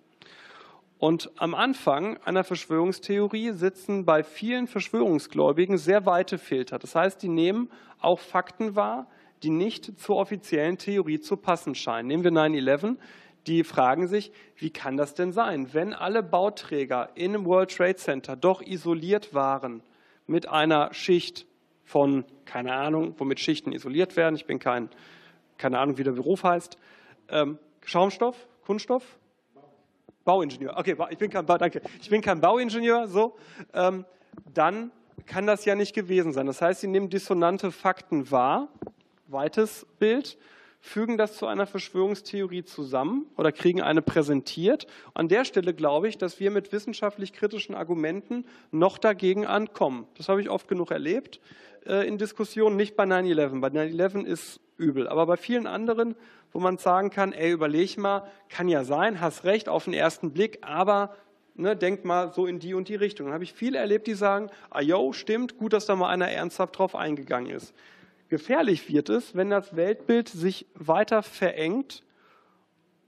Und am Anfang einer Verschwörungstheorie sitzen bei vielen Verschwörungsgläubigen sehr weite Filter. Das heißt, die nehmen auch Fakten wahr, die nicht zur offiziellen Theorie zu passen scheinen. Nehmen wir 9-11. Die fragen sich, wie kann das denn sein, wenn alle Bauträger im World Trade Center doch isoliert waren mit einer Schicht von, keine Ahnung, womit Schichten isoliert werden. Ich bin kein, keine Ahnung, wie der Beruf heißt. Ähm, Schaumstoff, Kunststoff, Bauingenieur. Okay, ich bin kein, danke. Ich bin kein Bauingenieur, so. Ähm, dann kann das ja nicht gewesen sein. Das heißt, Sie nehmen dissonante Fakten wahr, weites Bild, fügen das zu einer Verschwörungstheorie zusammen oder kriegen eine präsentiert. An der Stelle glaube ich, dass wir mit wissenschaftlich kritischen Argumenten noch dagegen ankommen. Das habe ich oft genug erlebt äh, in Diskussionen, nicht bei 9-11. Bei 9-11 ist übel, aber bei vielen anderen, wo man sagen kann, ey, überleg mal, kann ja sein, hast recht auf den ersten Blick, aber ne, denk mal so in die und die Richtung. Dann habe ich viele erlebt, die sagen, ah jo, stimmt, gut, dass da mal einer ernsthaft drauf eingegangen ist. Gefährlich wird es, wenn das Weltbild sich weiter verengt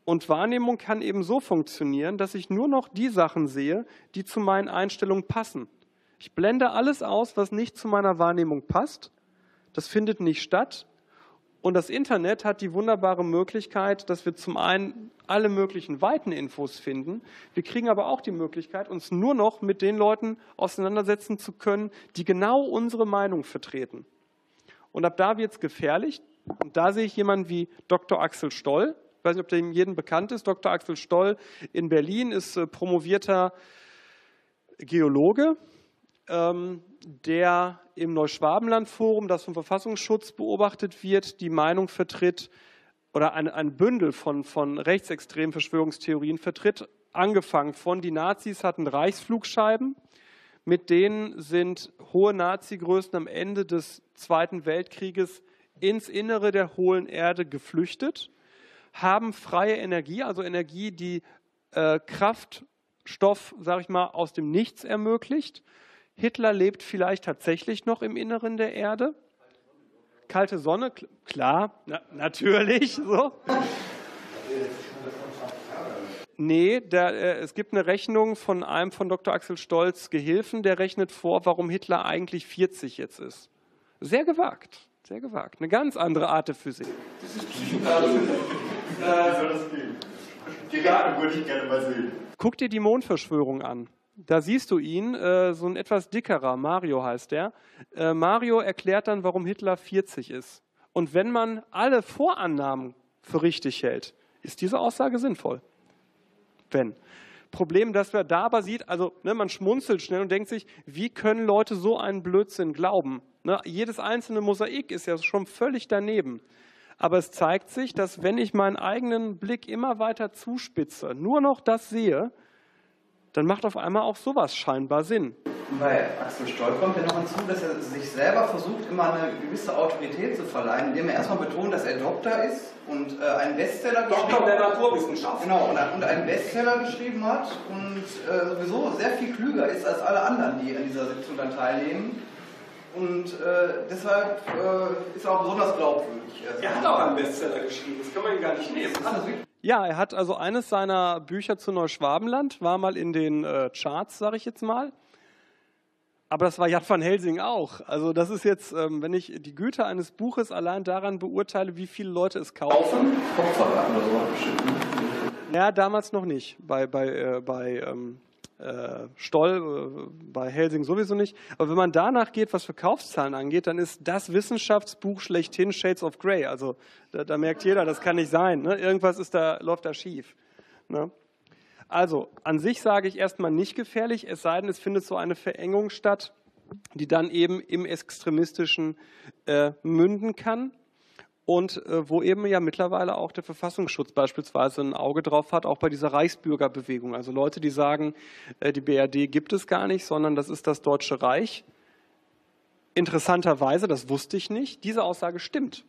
und Wahrnehmung kann eben so funktionieren, dass ich nur noch die Sachen sehe, die zu meinen Einstellungen passen. Ich blende alles aus, was nicht zu meiner Wahrnehmung passt. Das findet nicht statt. Und das Internet hat die wunderbare Möglichkeit, dass wir zum einen alle möglichen weiten Infos finden. Wir kriegen aber auch die Möglichkeit, uns nur noch mit den Leuten auseinandersetzen zu können, die genau unsere Meinung vertreten. Und ab da wird es gefährlich. Und da sehe ich jemanden wie Dr. Axel Stoll. Ich weiß nicht, ob dem jedem bekannt ist. Dr. Axel Stoll in Berlin ist äh, promovierter Geologe, ähm, der im Neuschwabenland-Forum, das vom Verfassungsschutz beobachtet wird, die Meinung vertritt oder ein, ein Bündel von, von rechtsextremen Verschwörungstheorien vertritt, angefangen von die Nazis hatten Reichsflugscheiben, mit denen sind hohe Nazi-Größen am Ende des Zweiten Weltkrieges ins Innere der hohlen Erde geflüchtet, haben freie Energie, also Energie, die äh, Kraftstoff, sage ich mal, aus dem Nichts ermöglicht. Hitler lebt vielleicht tatsächlich noch im Inneren der Erde. Kalte Sonne, klar, na, natürlich. So. Nee, der, äh, es gibt eine Rechnung von einem von Dr. Axel Stolz Gehilfen, der rechnet vor, warum Hitler eigentlich 40 jetzt ist. Sehr gewagt, sehr gewagt. Eine ganz andere Art der Physik. Das ist Psychologie. Wie soll das gehen? Die Garten würde ich gerne mal sehen. Guck dir die Mondverschwörung an. Da siehst du ihn, äh, so ein etwas dickerer, Mario heißt der. Äh, Mario erklärt dann, warum Hitler 40 ist. Und wenn man alle Vorannahmen für richtig hält, ist diese Aussage sinnvoll wenn. Problem, dass wir da aber sieht, also ne, man schmunzelt schnell und denkt sich, wie können Leute so einen Blödsinn glauben? Ne, jedes einzelne Mosaik ist ja schon völlig daneben. Aber es zeigt sich, dass wenn ich meinen eigenen Blick immer weiter zuspitze, nur noch das sehe, dann macht auf einmal auch sowas scheinbar Sinn. Bei Axel Stoll kommt ja noch hinzu, dass er sich selber versucht, immer eine gewisse Autorität zu verleihen, indem er erstmal betont, dass er Doktor ist und äh, einen Bestseller geschrieben hat. Doktor der Naturwissenschaft. Genau, und, einen Bestseller geschrieben hat und äh, sowieso sehr viel klüger ist als alle anderen, die an dieser Sitzung dann teilnehmen. Und äh, deshalb äh, ist er auch besonders glaubwürdig. Er hat auch einen Bestseller geschrieben, das kann man ihm gar nicht nehmen. Ja, er hat also eines seiner Bücher zu Neuschwabenland, war mal in den äh, Charts, sage ich jetzt mal. Aber das war Jan van Helsing auch. Also das ist jetzt, ähm, wenn ich die Güte eines Buches allein daran beurteile, wie viele Leute es kaufen. Kopfverraten oder so bestimmt. Ja, damals noch nicht. Bei, bei, äh, bei ähm, äh, Stoll, äh, bei Helsing sowieso nicht. Aber wenn man danach geht, was Verkaufszahlen angeht, dann ist das Wissenschaftsbuch schlechthin Shades of Grey. Also da, da merkt jeder, das kann nicht sein. Ne? Irgendwas ist da, läuft da schief. Ne? Also an sich sage ich erstmal nicht gefährlich, es sei denn, es findet so eine Verengung statt, die dann eben im Extremistischen äh, münden kann und äh, wo eben ja mittlerweile auch der Verfassungsschutz beispielsweise ein Auge drauf hat, auch bei dieser Reichsbürgerbewegung. Also Leute, die sagen, äh, die BRD gibt es gar nicht, sondern das ist das Deutsche Reich. Interessanterweise, das wusste ich nicht, diese Aussage stimmt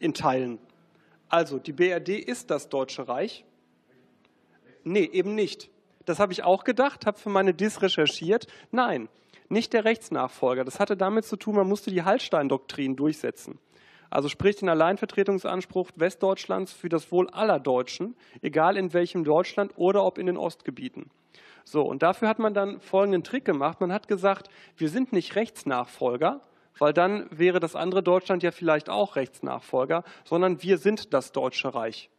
in Teilen. Also die BRD ist das Deutsche Reich. Nee, eben nicht. Das habe ich auch gedacht, habe für meine Dis recherchiert. Nein, nicht der Rechtsnachfolger. Das hatte damit zu tun, man musste die Hallstein-Doktrin durchsetzen. Also sprich den Alleinvertretungsanspruch Westdeutschlands für das Wohl aller Deutschen, egal in welchem Deutschland oder ob in den Ostgebieten. So, und dafür hat man dann folgenden Trick gemacht. Man hat gesagt, wir sind nicht Rechtsnachfolger, weil dann wäre das andere Deutschland ja vielleicht auch Rechtsnachfolger, sondern wir sind das Deutsche Reich.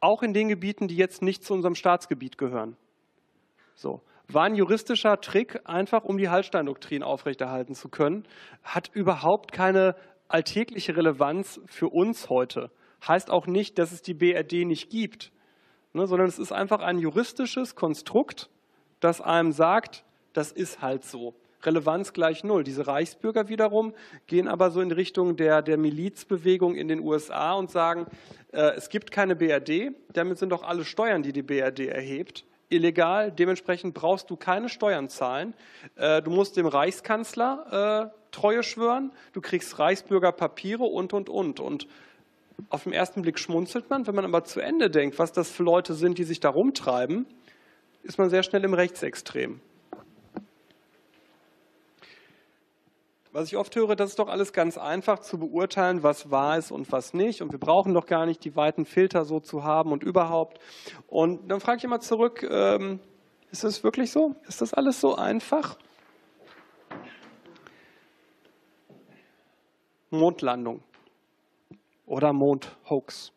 Auch in den Gebieten, die jetzt nicht zu unserem Staatsgebiet gehören. So war ein juristischer Trick, einfach um die Hallstein-Doktrin aufrechterhalten zu können, hat überhaupt keine alltägliche Relevanz für uns heute. Heißt auch nicht, dass es die BRD nicht gibt, ne, sondern es ist einfach ein juristisches Konstrukt, das einem sagt, das ist halt so. Relevanz gleich null. Diese Reichsbürger wiederum gehen aber so in Richtung der, der Milizbewegung in den USA und sagen, äh, es gibt keine BRD, damit sind doch alle Steuern, die die BRD erhebt, illegal. Dementsprechend brauchst du keine Steuern zahlen. Äh, du musst dem Reichskanzler äh, Treue schwören. Du kriegst Reichsbürgerpapiere und, und, und. Und auf den ersten Blick schmunzelt man. Wenn man aber zu Ende denkt, was das für Leute sind, die sich da rumtreiben, ist man sehr schnell im Rechtsextrem. Was ich oft höre, das ist doch alles ganz einfach zu beurteilen, was wahr ist und was nicht. Und wir brauchen doch gar nicht die weiten Filter so zu haben und überhaupt. Und dann frage ich immer zurück, ähm, ist das wirklich so? Ist das alles so einfach? Mondlandung oder Mondhoax.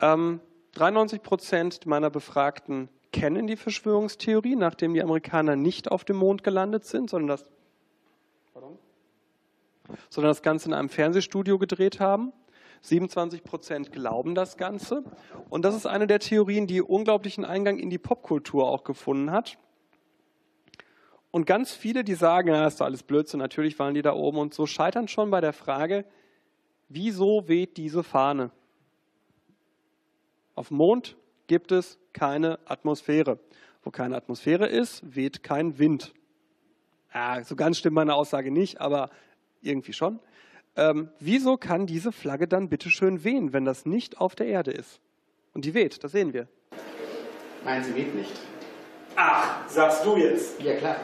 Ähm, 93 Prozent meiner Befragten kennen die Verschwörungstheorie, nachdem die Amerikaner nicht auf dem Mond gelandet sind, sondern das sondern das Ganze in einem Fernsehstudio gedreht haben. 27 Prozent glauben das Ganze. Und das ist eine der Theorien, die unglaublichen Eingang in die Popkultur auch gefunden hat. Und ganz viele, die sagen, ja, ist doch alles Blödsinn, natürlich waren die da oben und so, scheitern schon bei der Frage, wieso weht diese Fahne? Auf dem Mond gibt es keine Atmosphäre. Wo keine Atmosphäre ist, weht kein Wind. Ja, so ganz stimmt meine Aussage nicht, aber irgendwie schon. Ähm, wieso kann diese Flagge dann bitte schön wehen, wenn das nicht auf der Erde ist? Und die weht, das sehen wir. Nein, sie weht nicht. Ach, sagst du jetzt? Ja, klar.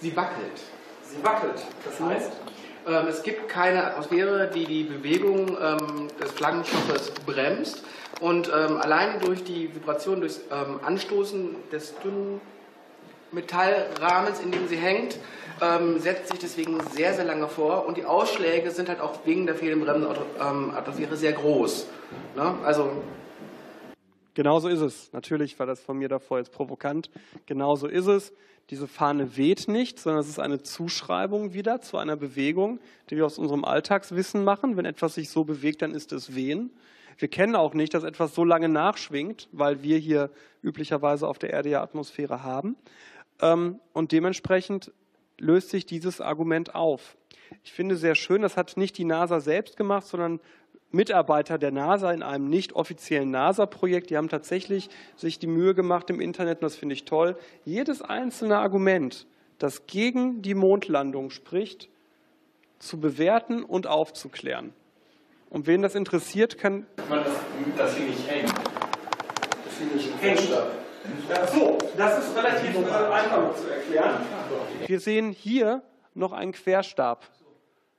Sie wackelt. Sie wackelt. Das heißt? Ähm, es gibt keine Atmosphäre, die die Bewegung ähm, des Flaggenstoffes bremst. Und ähm, allein durch die Vibration, durch ähm, Anstoßen des dünnen Metallrahmens, in dem sie hängt, ähm, setzt sich deswegen sehr, sehr lange vor und die Ausschläge sind halt auch wegen der fehlenden Bremsenatmosphäre sehr groß. Ne? Also Genauso ist es. Natürlich war das von mir davor jetzt provokant. Genauso ist es. Diese Fahne weht nicht, sondern es ist eine Zuschreibung wieder zu einer Bewegung, die wir aus unserem Alltagswissen machen. Wenn etwas sich so bewegt, dann ist es Wehen. Wir kennen auch nicht, dass etwas so lange nachschwingt, weil wir hier üblicherweise auf der Erde ja Atmosphäre haben. Ähm, und dementsprechend löst sich dieses Argument auf. Ich finde sehr schön, das hat nicht die NASA selbst gemacht, sondern Mitarbeiter der NASA in einem nicht offiziellen NASA-Projekt. Die haben tatsächlich sich die Mühe gemacht im Internet, und das finde ich toll, jedes einzelne Argument, das gegen die Mondlandung spricht, zu bewerten und aufzuklären. Und wen das interessiert, kann. Das, das finde ich eng. Das finde ich eng. Ja, so, das ist relativ äh, einfach zu erklären. Wir sehen hier noch einen Querstab.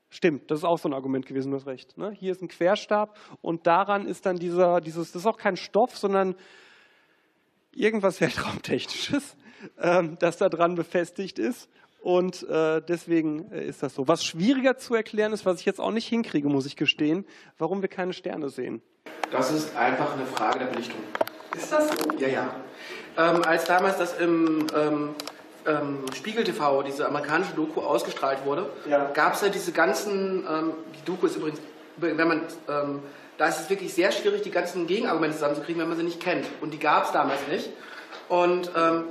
Stimmt, das ist auch so ein Argument gewesen, du hast recht. Ne? Hier ist ein Querstab und daran ist dann dieser, dieses, das ist auch kein Stoff, sondern irgendwas Weltraumtechnisches, (laughs) ähm, das da dran befestigt ist. Und äh, deswegen äh, ist das so. Was schwieriger zu erklären ist, was ich jetzt auch nicht hinkriege, muss ich gestehen, warum wir keine Sterne sehen. Das ist einfach eine Frage der Belichtung. Ist das so? Ja, ja. Ähm, als damals das im ähm, ähm, Spiegel TV, diese amerikanische Doku, ausgestrahlt wurde, Ja. gab es ja diese ganzen, ähm, die Doku ist übrigens, wenn man, ähm, da ist es wirklich sehr schwierig, die ganzen Gegenargumente zusammenzukriegen, wenn man sie nicht kennt. Und die gab es damals nicht. Und ähm,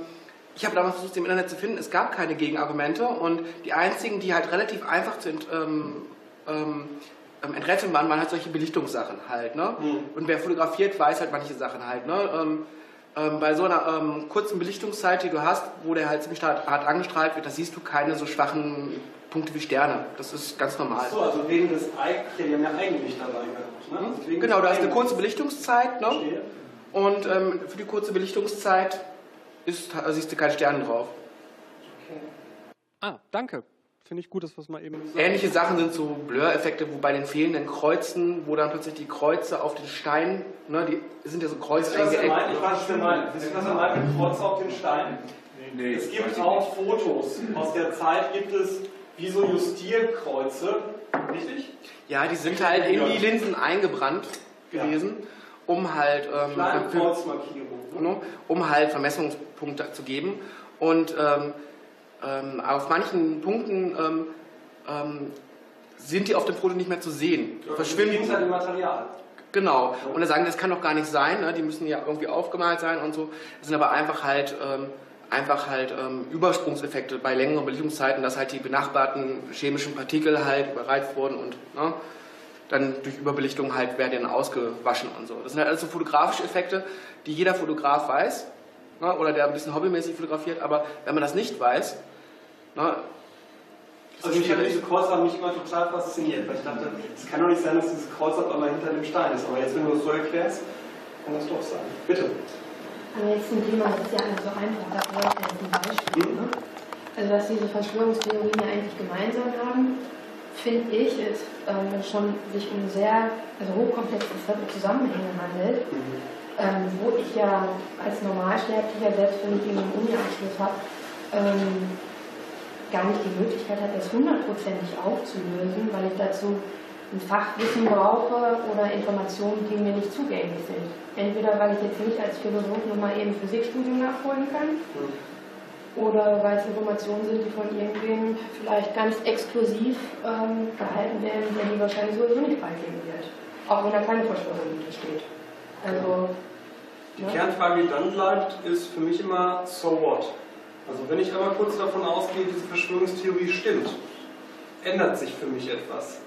ich habe damals versucht, im Internet zu finden, es gab keine Gegenargumente und die einzigen, die halt relativ einfach zu ähm, enträtseln waren, halt solche Belichtungssachen halt. Ne? Und wer fotografiert, weiß halt manche Sachen halt. Ne? Ähm, ähm, bei so einer ähm, kurzen Belichtungszeit, die du hast, wo der halt ziemlich hart, hart angestrahlt wird, da siehst du keine so schwachen Punkte wie Sterne. Das ist ganz normal. So, also wegen des ja, die haben ja Eigenlicht dabei gehabt. Ne? Also wegen Genau, des da ist eine kurze Belichtungszeit. Ne? Verstehe. Und ähm, für die kurze Belichtungszeit ist, siehst du keine Sterne drauf. Ah, danke. Finde ich gut, dass wir es mal eben Ähnliche Sachen sind so Blur-Effekte, wo bei den fehlenden Kreuzen, wo dann plötzlich die Kreuze auf den Stein, ne, die sind ja so Kreuz Wisst ihr, was eingeeckt. meint? Ich weiß, was er meint. Ihr, was er meint mit Kreuz auf den Stein? Nee, Es gibt auch Fotos. Aus der Zeit gibt es wie so Justierkreuze. Richtig? Ja, die sind halt in die Linsen eingebrannt gewesen, um halt ähm, Kleine für- Kreuzmarkierung. Ne? ne, um halt Vermessungspunkte zu geben. Und ähm, ähm, auf manchen Punkten ähm, ähm, sind die auf dem Foto nicht mehr zu sehen. Verschwinden. Hinter dem Material. Genau. Und da sagen, das kann doch gar nicht sein, ne? die müssen ja irgendwie aufgemalt sein und so. Das sind aber einfach halt, ähm, einfach halt ähm, Übersprungseffekte bei längeren Belichtungszeiten, dass halt die benachbarten chemischen Partikel halt überreizt wurden und ne? dann durch Überbelichtung halt werden dann ausgewaschen und so. Das sind halt alles so fotografische Effekte, die jeder Fotograf weiß ne? oder der ein bisschen hobbymäßig fotografiert, aber wenn man das nicht weiß, ist Also mich hat diese Kreuze haben mich immer total fasziniert, weil ich dachte, es kann doch nicht sein, dass dieses Kreuz auf einmal hinter dem Stein ist. Aber jetzt, wenn du es so erklärst, kann das doch sein. Bitte. Aber jetzt zum Thema, das ist ja alles so einfach, da brauche ich ein Beispiel. Ne? Also was diese Verschwörungstheorien ja eigentlich gemeinsam haben, finde ich, ist ähm, schon sich um sehr also hochkomplexe Zusammenhänge handelt, ähm, wo ich ja als Normalsterblicher, selbst wenn ich eben einen Uni-Abschluss habe, ähm, gar nicht die Möglichkeit habe, das hundertprozentig aufzulösen, weil ich dazu ein Fachwissen brauche oder Informationen, die mir nicht zugänglich sind. Entweder weil ich jetzt nicht als Philosoph nochmal eben Physikstudium nachholen kann, oder weil es Informationen sind, die von irgendwem vielleicht ganz exklusiv ähm, gehalten werden, der die wahrscheinlich sowieso nicht freigeben wird. Auch wenn da keine Verschwörung hintersteht. Also, Die Ja. Kernfrage, die dann bleibt, ist für mich immer, so what? Also wenn ich einmal kurz davon ausgehe, diese Verschwörungstheorie stimmt, ändert sich für mich etwas.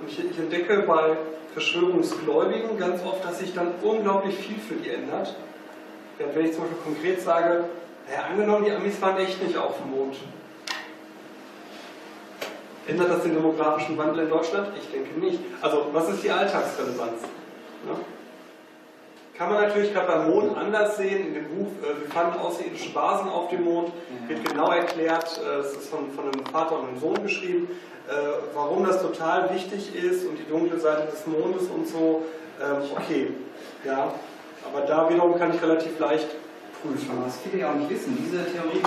Und ich, ich entdecke bei Verschwörungsgläubigen ganz oft, dass sich dann unglaublich viel für die ändert. Während wenn ich zum Beispiel konkret sage, naja, angenommen, die Amis waren echt nicht auf dem Mond. Ändert das den demografischen Wandel in Deutschland? Ich denke nicht. Also, was ist die Alltagsrelevanz? Ne? Kann man natürlich gerade beim Mond anders sehen. In dem Buch äh, Wir fanden außerirdische Basen auf dem Mond wird genau erklärt, äh, es ist von, von einem Vater und einem Sohn geschrieben, äh, warum das total wichtig ist und die dunkle Seite des Mondes und so. Ähm, okay, ja, aber da wiederum kann ich relativ leicht prüfen. Aber was viele ja auch nicht wissen, diese Theorie,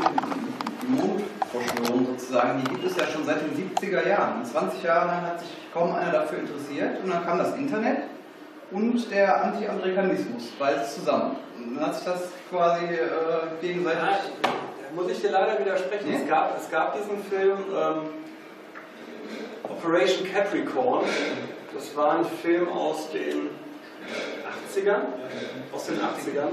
die Mondverschwörung sozusagen, die gibt es ja schon seit den 70er Jahren. Und 20 Jahre lang hat sich kaum einer dafür interessiert. Und dann kam das Internet und der Anti-Amerikanismus, beides zusammen. Und dann hat sich das quasi äh, gegenseitig. Da muss ich dir leider widersprechen. Nee? Es, gab, es gab diesen Film ähm, Operation Capricorn. Das war ein Film aus den 80ern. Aus den 80ern.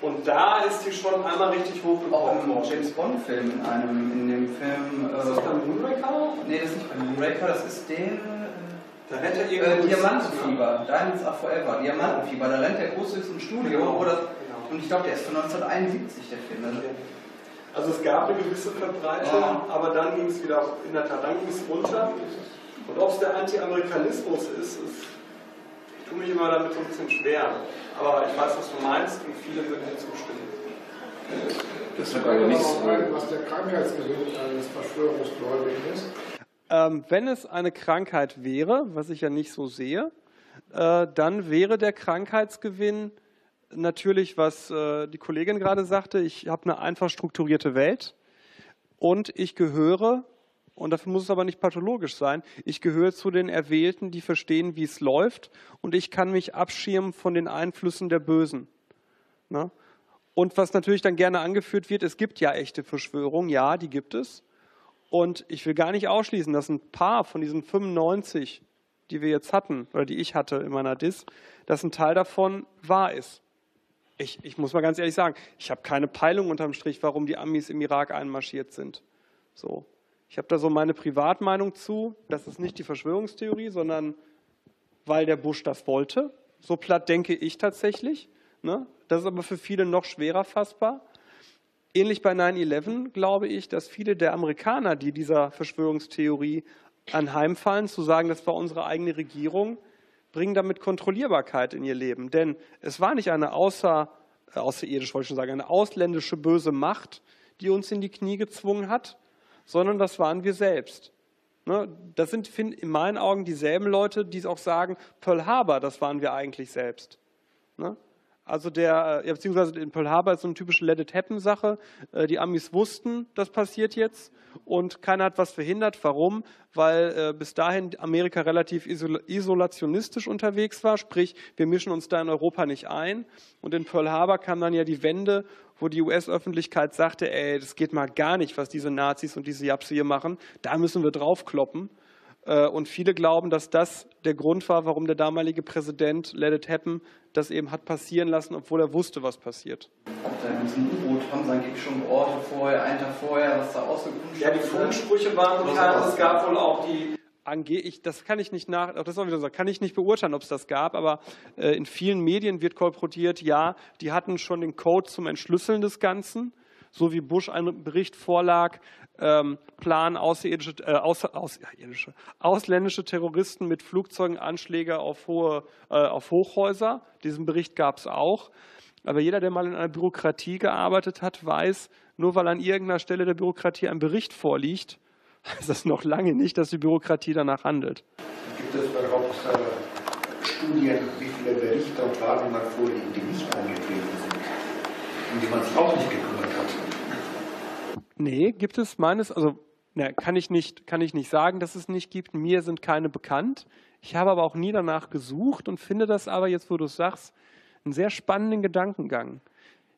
Und da ist die schon einmal richtig Auch hochgekommen. im James Bond-Film, in einem, in dem Film. Äh, Ist das beim Moonraker? Nee, das ist nicht bei Moonraker, das ist der. Da rennt er Äh, irgendwo. Diamantenfieber, Diamonds Are Forever, Diamantenfieber, da rennt der groß durchs im Studio. Genau, Oder, genau. Und ich glaube, der ist von 1971, der Film. Also, Also es gab eine gewisse Verbreitung, Ja. aber dann ging es wieder, in der Tat, dann ging es runter. Und ob es der Anti-Amerikanismus ist, ist, ich tue mich immer damit so ein bisschen schwer. Aber ich weiß, was du meinst und viele würden dir zustimmen. Das frage aber nichts. rein, was der Krankheitsgewinn eines Verschwörungsgläubigen ist. Ähm, wenn es eine Krankheit wäre, was ich ja nicht so sehe, äh, dann wäre der Krankheitsgewinn natürlich, was äh, die Kollegin gerade sagte, ich habe eine einfach strukturierte Welt und ich gehöre, und dafür muss es aber nicht pathologisch sein, ich gehöre zu den Erwählten, die verstehen, wie es läuft und ich kann mich abschirmen von den Einflüssen der Bösen. Ne? Und was natürlich dann gerne angeführt wird, es gibt ja echte Verschwörungen, ja, die gibt es. Und ich will gar nicht ausschließen, dass ein paar von diesen 95, die wir jetzt hatten oder die ich hatte in meiner Dis, dass ein Teil davon wahr ist. Ich, ich muss mal ganz ehrlich sagen, ich habe keine Peilung unterm Strich, warum die Amis im Irak einmarschiert sind. So. Ich habe da so meine Privatmeinung zu. Das ist nicht die Verschwörungstheorie, sondern weil der Bush das wollte. So platt denke ich tatsächlich. Ne? Das ist aber für viele noch schwerer fassbar. Ähnlich bei 9-11 glaube ich, dass viele der Amerikaner, die dieser Verschwörungstheorie anheimfallen, zu sagen, das war unsere eigene Regierung, bringen damit Kontrollierbarkeit in ihr Leben. Denn es war nicht eine außer, äh, wollte ich schon sagen, eine ausländische böse Macht, die uns in die Knie gezwungen hat, sondern das waren wir selbst. Ne? Das sind in meinen Augen dieselben Leute, die auch sagen, Pearl Harbor, das waren wir eigentlich selbst. Ne? Also der, ja, beziehungsweise in Pearl Harbor ist so eine typische Let It Happen Sache. Äh, die Amis wussten, das passiert jetzt und keiner hat was verhindert. Warum? Weil äh, bis dahin Amerika relativ isolationistisch unterwegs war, sprich, wir mischen uns da in Europa nicht ein. Und in Pearl Harbor kam dann ja die Wende, wo die US-Öffentlichkeit sagte, ey, das geht mal gar nicht, was diese Nazis und diese Japse hier machen. Da müssen wir draufkloppen. Äh, und viele glauben, dass das der Grund war, warum der damalige Präsident Let It Happen das eben hat passieren lassen, obwohl er wusste, was passiert. Auch da in diesem U-Boot haben sie angeblich schon Orte vorher, einen Tag vorher, was da ausgekunft Ja, die Funksprüche waren bekannt. Es gab wohl auch die ich, das kann ich nicht nach, das ist auch wieder so, kann ich nicht beurteilen, ob es das gab, aber äh, in vielen Medien wird kolportiert, ja, die hatten schon den Code zum Entschlüsseln des Ganzen, so wie Bush ein Bericht vorlag, ähm, planen außerirdische, äh, aus, außerirdische, ausländische Terroristen mit Flugzeugen Anschläge auf, hohe, äh, auf Hochhäuser. Diesen Bericht gab es auch. Aber jeder, der mal in einer Bürokratie gearbeitet hat, weiß, nur weil an irgendeiner Stelle der Bürokratie ein Bericht vorliegt, (laughs) heißt das noch lange nicht, dass die Bürokratie danach handelt. Gibt es überhaupt äh, Studien, wie viele Berichte und Warnungen vorliegen, die nicht eingetreten sind, um die man sich auch nicht gekümmert hat? Nee, gibt es meines, also ne, kann, ich nicht, kann ich nicht sagen, dass es nicht gibt. Mir sind keine bekannt. Ich habe aber auch nie danach gesucht und finde das aber, jetzt wo du es sagst, einen sehr spannenden Gedankengang.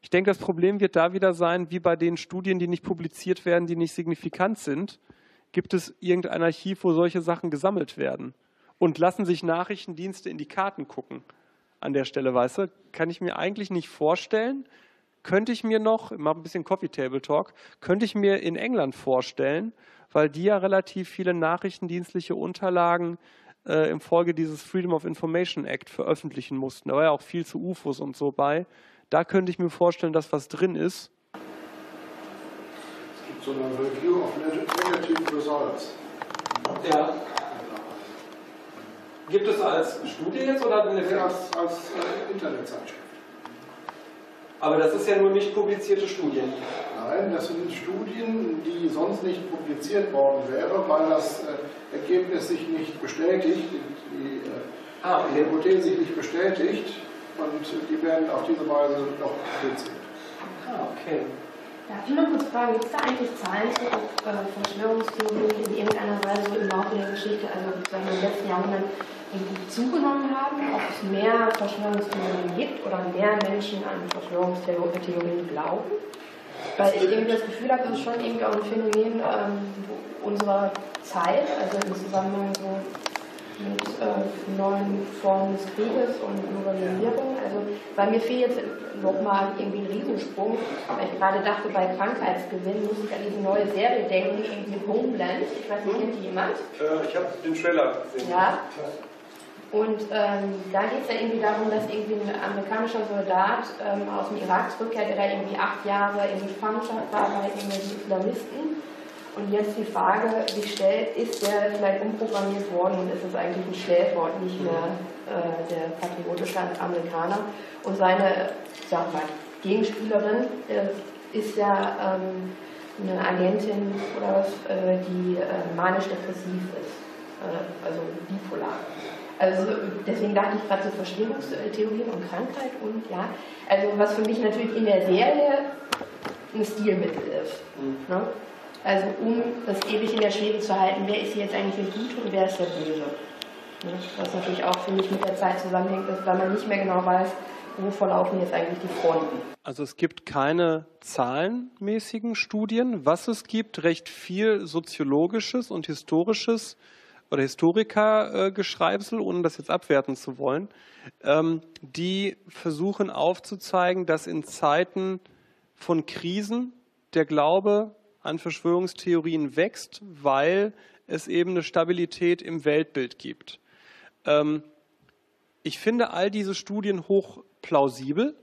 Ich denke, das Problem wird da wieder sein, wie bei den Studien, die nicht publiziert werden, die nicht signifikant sind. Gibt es irgendein Archiv, wo solche Sachen gesammelt werden? Und lassen sich Nachrichtendienste in die Karten gucken? An der Stelle, weißt du, kann ich mir eigentlich nicht vorstellen, könnte ich mir noch, ich mache ein bisschen Coffee Table Talk, könnte ich mir in England vorstellen, weil die ja relativ viele nachrichtendienstliche Unterlagen äh, im Folge dieses Freedom of Information Act veröffentlichen mussten. Da war ja auch viel zu UFOs und so bei. Da könnte ich mir vorstellen, dass was drin ist. Es gibt so eine Review of Negative Results. Ja. Gibt es als Studie jetzt oder als, als äh, Internetzeitschrift. Aber das ist ja nur nicht publizierte Studien. Nein, das sind Studien, die sonst nicht publiziert worden wären, weil das äh, Ergebnis sich nicht bestätigt, die, äh, ah, okay. die Hypothese sich nicht bestätigt und die werden auf diese Weise noch publiziert. Ah, okay. Darf ich noch kurz fragen, gibt es da eigentlich Zahlen zu äh, Verschwörungstheorien in irgendeiner Weise im Laufe der Geschichte, also sagen wir, im letzten Jahrhundert, zugenommen haben, ob es mehr Verschwörungstheorien gibt oder mehr Menschen an Verschwörungstheorien glauben. Weil ich irgendwie das Gefühl habe, das ist schon irgendwie auch ein Phänomen ähm, unserer Zeit, also im Zusammenhang so mit äh, neuen Formen des Krieges und Globalisierung. Also bei mir fehlt jetzt nochmal irgendwie ein Riesensprung, weil ich gerade dachte, bei Krankheitsgewinn muss ich an diese neue Serie denken, irgendwie Homeland. Ich weiß nicht, kennt die jemand? Äh, ich habe den Trailer gesehen. Ja. Und ähm, da geht es ja irgendwie darum, dass irgendwie ein amerikanischer Soldat ähm, aus dem Irak zurückkehrt, der da irgendwie acht Jahre in Gefangenschaft war bei irgendwelchen Islamisten. Und jetzt die Frage sich stellt, ist der vielleicht umprogrammiert worden und ist es eigentlich ein Stellwort, nicht mehr äh, der patriotische Amerikaner. Und seine mal, Gegenspielerin äh, ist ja ähm, eine Agentin oder was, äh, die äh, manisch-depressiv ist, äh, also bipolar. Also deswegen dachte ich gerade so Verschwörungstheorien und Krankheit und ja, also was für mich natürlich in der Serie ein Stilmittel ist. Mhm. Ne? Also um das ewig in der Schwebe zu halten, wer ist hier jetzt eigentlich der Gute und wer ist der Böse. Was natürlich auch für mich mit der Zeit zusammenhängt, weil man nicht mehr genau weiß, wo verlaufen jetzt eigentlich die Fronten? Also es gibt keine zahlenmäßigen Studien. Was es gibt, recht viel soziologisches und historisches oder Historikergeschreibsel, ohne das jetzt abwerten zu wollen, ähm, die versuchen aufzuzeigen, dass in Zeiten von Krisen der Glaube an Verschwörungstheorien wächst, weil es eben eine Stabilität im Weltbild gibt. Ähm, ich finde all diese Studien hoch plausibel,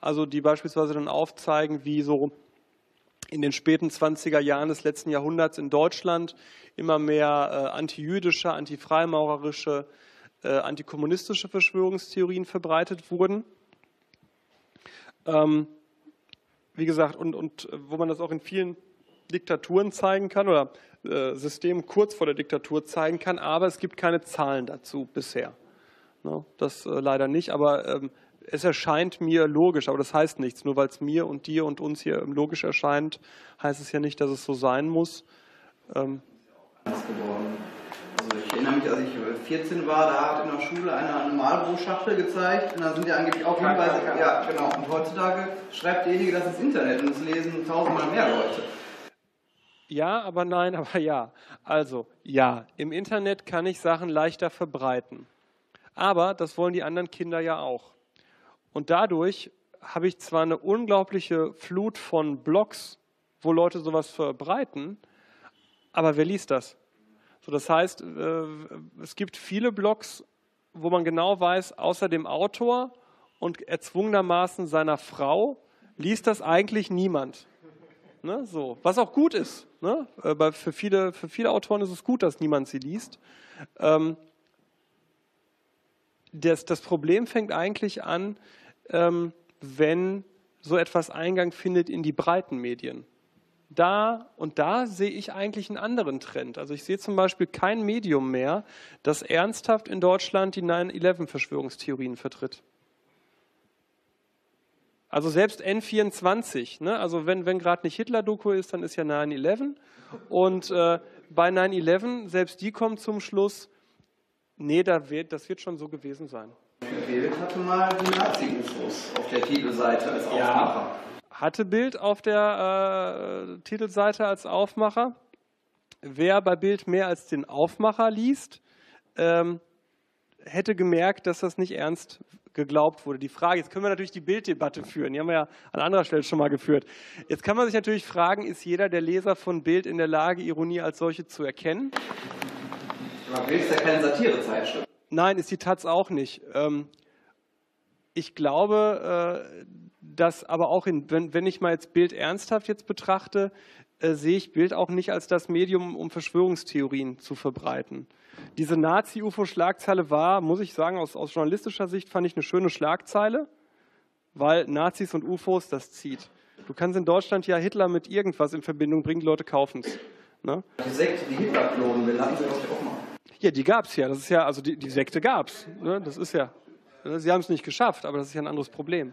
also die beispielsweise dann aufzeigen, wie so in den späten 20er Jahren des letzten Jahrhunderts in Deutschland immer mehr äh, antijüdische, antifreimaurerische, äh, antikommunistische Verschwörungstheorien verbreitet wurden. Ähm, wie gesagt, und, und wo man das auch in vielen Diktaturen zeigen kann oder äh, Systemen kurz vor der Diktatur zeigen kann, aber es gibt keine Zahlen dazu bisher. No, das äh, leider nicht, aber ähm, es erscheint mir logisch, aber das heißt nichts. Nur weil es mir und dir und uns hier logisch erscheint, heißt es ja nicht, dass es so sein muss. Ähm. Also ich erinnere mich, als ich 14 war, da hat in der Schule einer eine Malbuchschachtel gezeigt und da sind ja angeblich auch Hinweise. Ja, genau. Und heutzutage schreibt derjenige das ins Internet und es lesen tausendmal mehr Leute. Ja, aber nein, (laughs) aber ja. Also, ja, im Internet kann ich Sachen leichter verbreiten. Aber das wollen die anderen Kinder ja auch. Und dadurch habe ich zwar eine unglaubliche Flut von Blogs, wo Leute sowas verbreiten, aber wer liest das? So, das heißt, äh, es gibt viele Blogs, wo man genau weiß, außer dem Autor und erzwungenermaßen seiner Frau liest das eigentlich niemand. Ne, so. Was auch gut ist. Ne? Aber für viele, für viele Autoren ist es gut, dass niemand sie liest. Ähm, das, das Problem fängt eigentlich an, ähm, wenn so etwas Eingang findet in die breiten Medien. Da und da sehe ich eigentlich einen anderen Trend. Also ich sehe zum Beispiel kein Medium mehr, das ernsthaft in Deutschland die 9-11-Verschwörungstheorien vertritt. Also selbst N24, ne? also wenn, wenn gerade nicht Hitler-Doku ist, dann ist ja 9-11. Und äh, bei 9-11, selbst die kommen zum Schluss, nee, da wird, das wird schon so gewesen sein. Bild hatte mal die Nazi-UFOs auf der Titelseite als Aufmacher. Ja. Hatte Bild auf der äh, Titelseite als Aufmacher. Wer bei Bild mehr als den Aufmacher liest, ähm, hätte gemerkt, dass das nicht ernst geglaubt wurde. Die Frage, jetzt können wir natürlich die Bilddebatte führen, die haben wir ja an anderer Stelle schon mal geführt. Jetzt kann man sich natürlich fragen, ist jeder der Leser von Bild in der Lage, Ironie als solche zu erkennen? Aber Bild ist ja keine Satirezeitschrift. Nein, ist die Taz auch nicht. Ähm, ich glaube, äh, dass aber auch, in, wenn ich mal jetzt Bild ernsthaft jetzt betrachte, äh, sehe ich Bild auch nicht als das Medium, um Verschwörungstheorien zu verbreiten. Diese Nazi-UFO-Schlagzeile war, muss ich sagen, aus, aus journalistischer Sicht fand ich eine schöne Schlagzeile, weil Nazis und UFOs, das zieht. Du kannst in Deutschland ja Hitler mit irgendwas in Verbindung bringen, die Leute kaufen es. Ne? Die Sekte, die Hitler klonen will, hatten sie das auch mal. Ja, die gab es ja. Das ist ja, also die, die Sekte gab es. Ne? Das ist ja. Sie haben es nicht geschafft, aber das ist ja ein anderes Problem.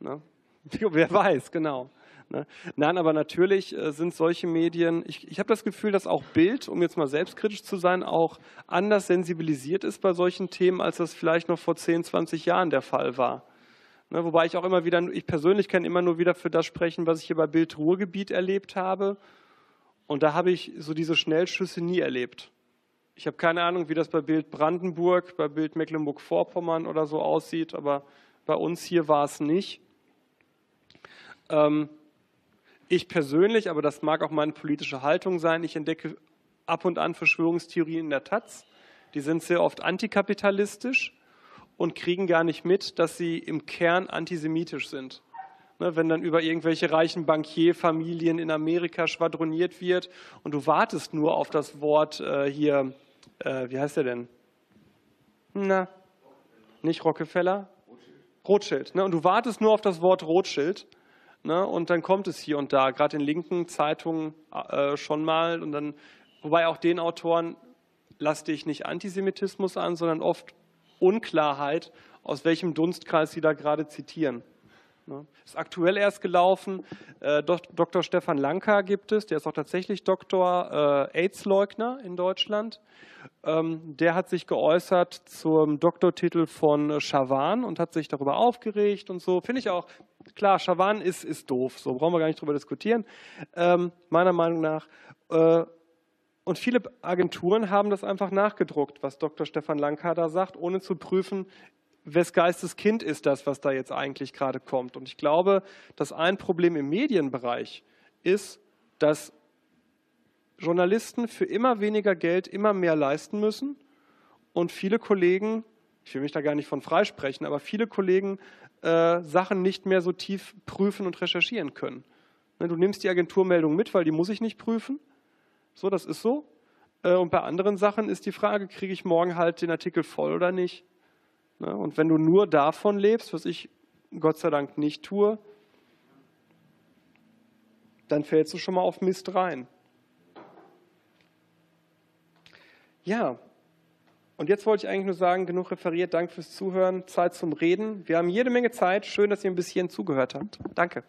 Ne? (laughs) Wer weiß, genau. Ne? Nein, aber natürlich äh, sind solche Medien, ich, ich habe das Gefühl, dass auch Bild, um jetzt mal selbstkritisch zu sein, auch anders sensibilisiert ist bei solchen Themen, als das vielleicht noch vor 10, 20 Jahren der Fall war. Ne? Wobei ich auch immer wieder, ich persönlich kann immer nur wieder für das sprechen, was ich hier bei Bild Ruhrgebiet erlebt habe. Und da habe ich so diese Schnellschüsse nie erlebt. Ich habe keine Ahnung, wie das bei Bild Brandenburg, bei Bild Mecklenburg-Vorpommern oder so aussieht, aber bei uns hier war es nicht. Ähm, ich persönlich, aber das mag auch meine politische Haltung sein, ich entdecke ab und an Verschwörungstheorien in der Taz. Die sind sehr oft antikapitalistisch und kriegen gar nicht mit, dass sie im Kern antisemitisch sind. Ne, wenn dann über irgendwelche reichen Bankierfamilien in Amerika schwadroniert wird und du wartest nur auf das Wort äh, hier, äh, wie heißt der denn? Na, nicht Rockefeller? Rothschild. Ne? Und du wartest nur auf das Wort Rothschild Ne? Und dann kommt es hier und da, gerade in linken Zeitungen äh, schon mal. Und dann, wobei auch den Autoren laste ich nicht Antisemitismus an, sondern oft Unklarheit, aus welchem Dunstkreis sie da gerade zitieren. Ne? Ist aktuell erst gelaufen. Äh, Dr. Stefan Lanka gibt es, der ist auch tatsächlich Doktor äh, AIDS-Leugner in Deutschland. Ähm, der hat sich geäußert zum Doktortitel von Schawan und hat sich darüber aufgeregt und so. Finde ich auch, klar, Schawan ist, ist doof, so brauchen wir gar nicht drüber diskutieren, ähm, meiner Meinung nach. Äh, und viele Agenturen haben das einfach nachgedruckt, was Dr. Stefan Lanka da sagt, ohne zu prüfen, wes Geistes Kind ist das, was da jetzt eigentlich gerade kommt. Und ich glaube, dass ein Problem im Medienbereich ist, dass Journalisten für immer weniger Geld immer mehr leisten müssen und viele Kollegen, ich will mich da gar nicht von freisprechen, aber viele Kollegen äh, Sachen nicht mehr so tief prüfen und recherchieren können. Ne, du nimmst die Agenturmeldung mit, weil die muss ich nicht prüfen. So, das ist so. Äh, und bei anderen Sachen ist die Frage, kriege ich morgen halt den Artikel voll oder nicht? Ne? Und wenn du nur davon lebst, was ich Gott sei Dank nicht tue, dann fällst du schon mal auf Mist rein. Ja, und jetzt wollte ich eigentlich nur sagen, genug referiert, danke fürs Zuhören, Zeit zum Reden. Wir haben jede Menge Zeit, schön, dass ihr ein bisschen zugehört habt. Danke.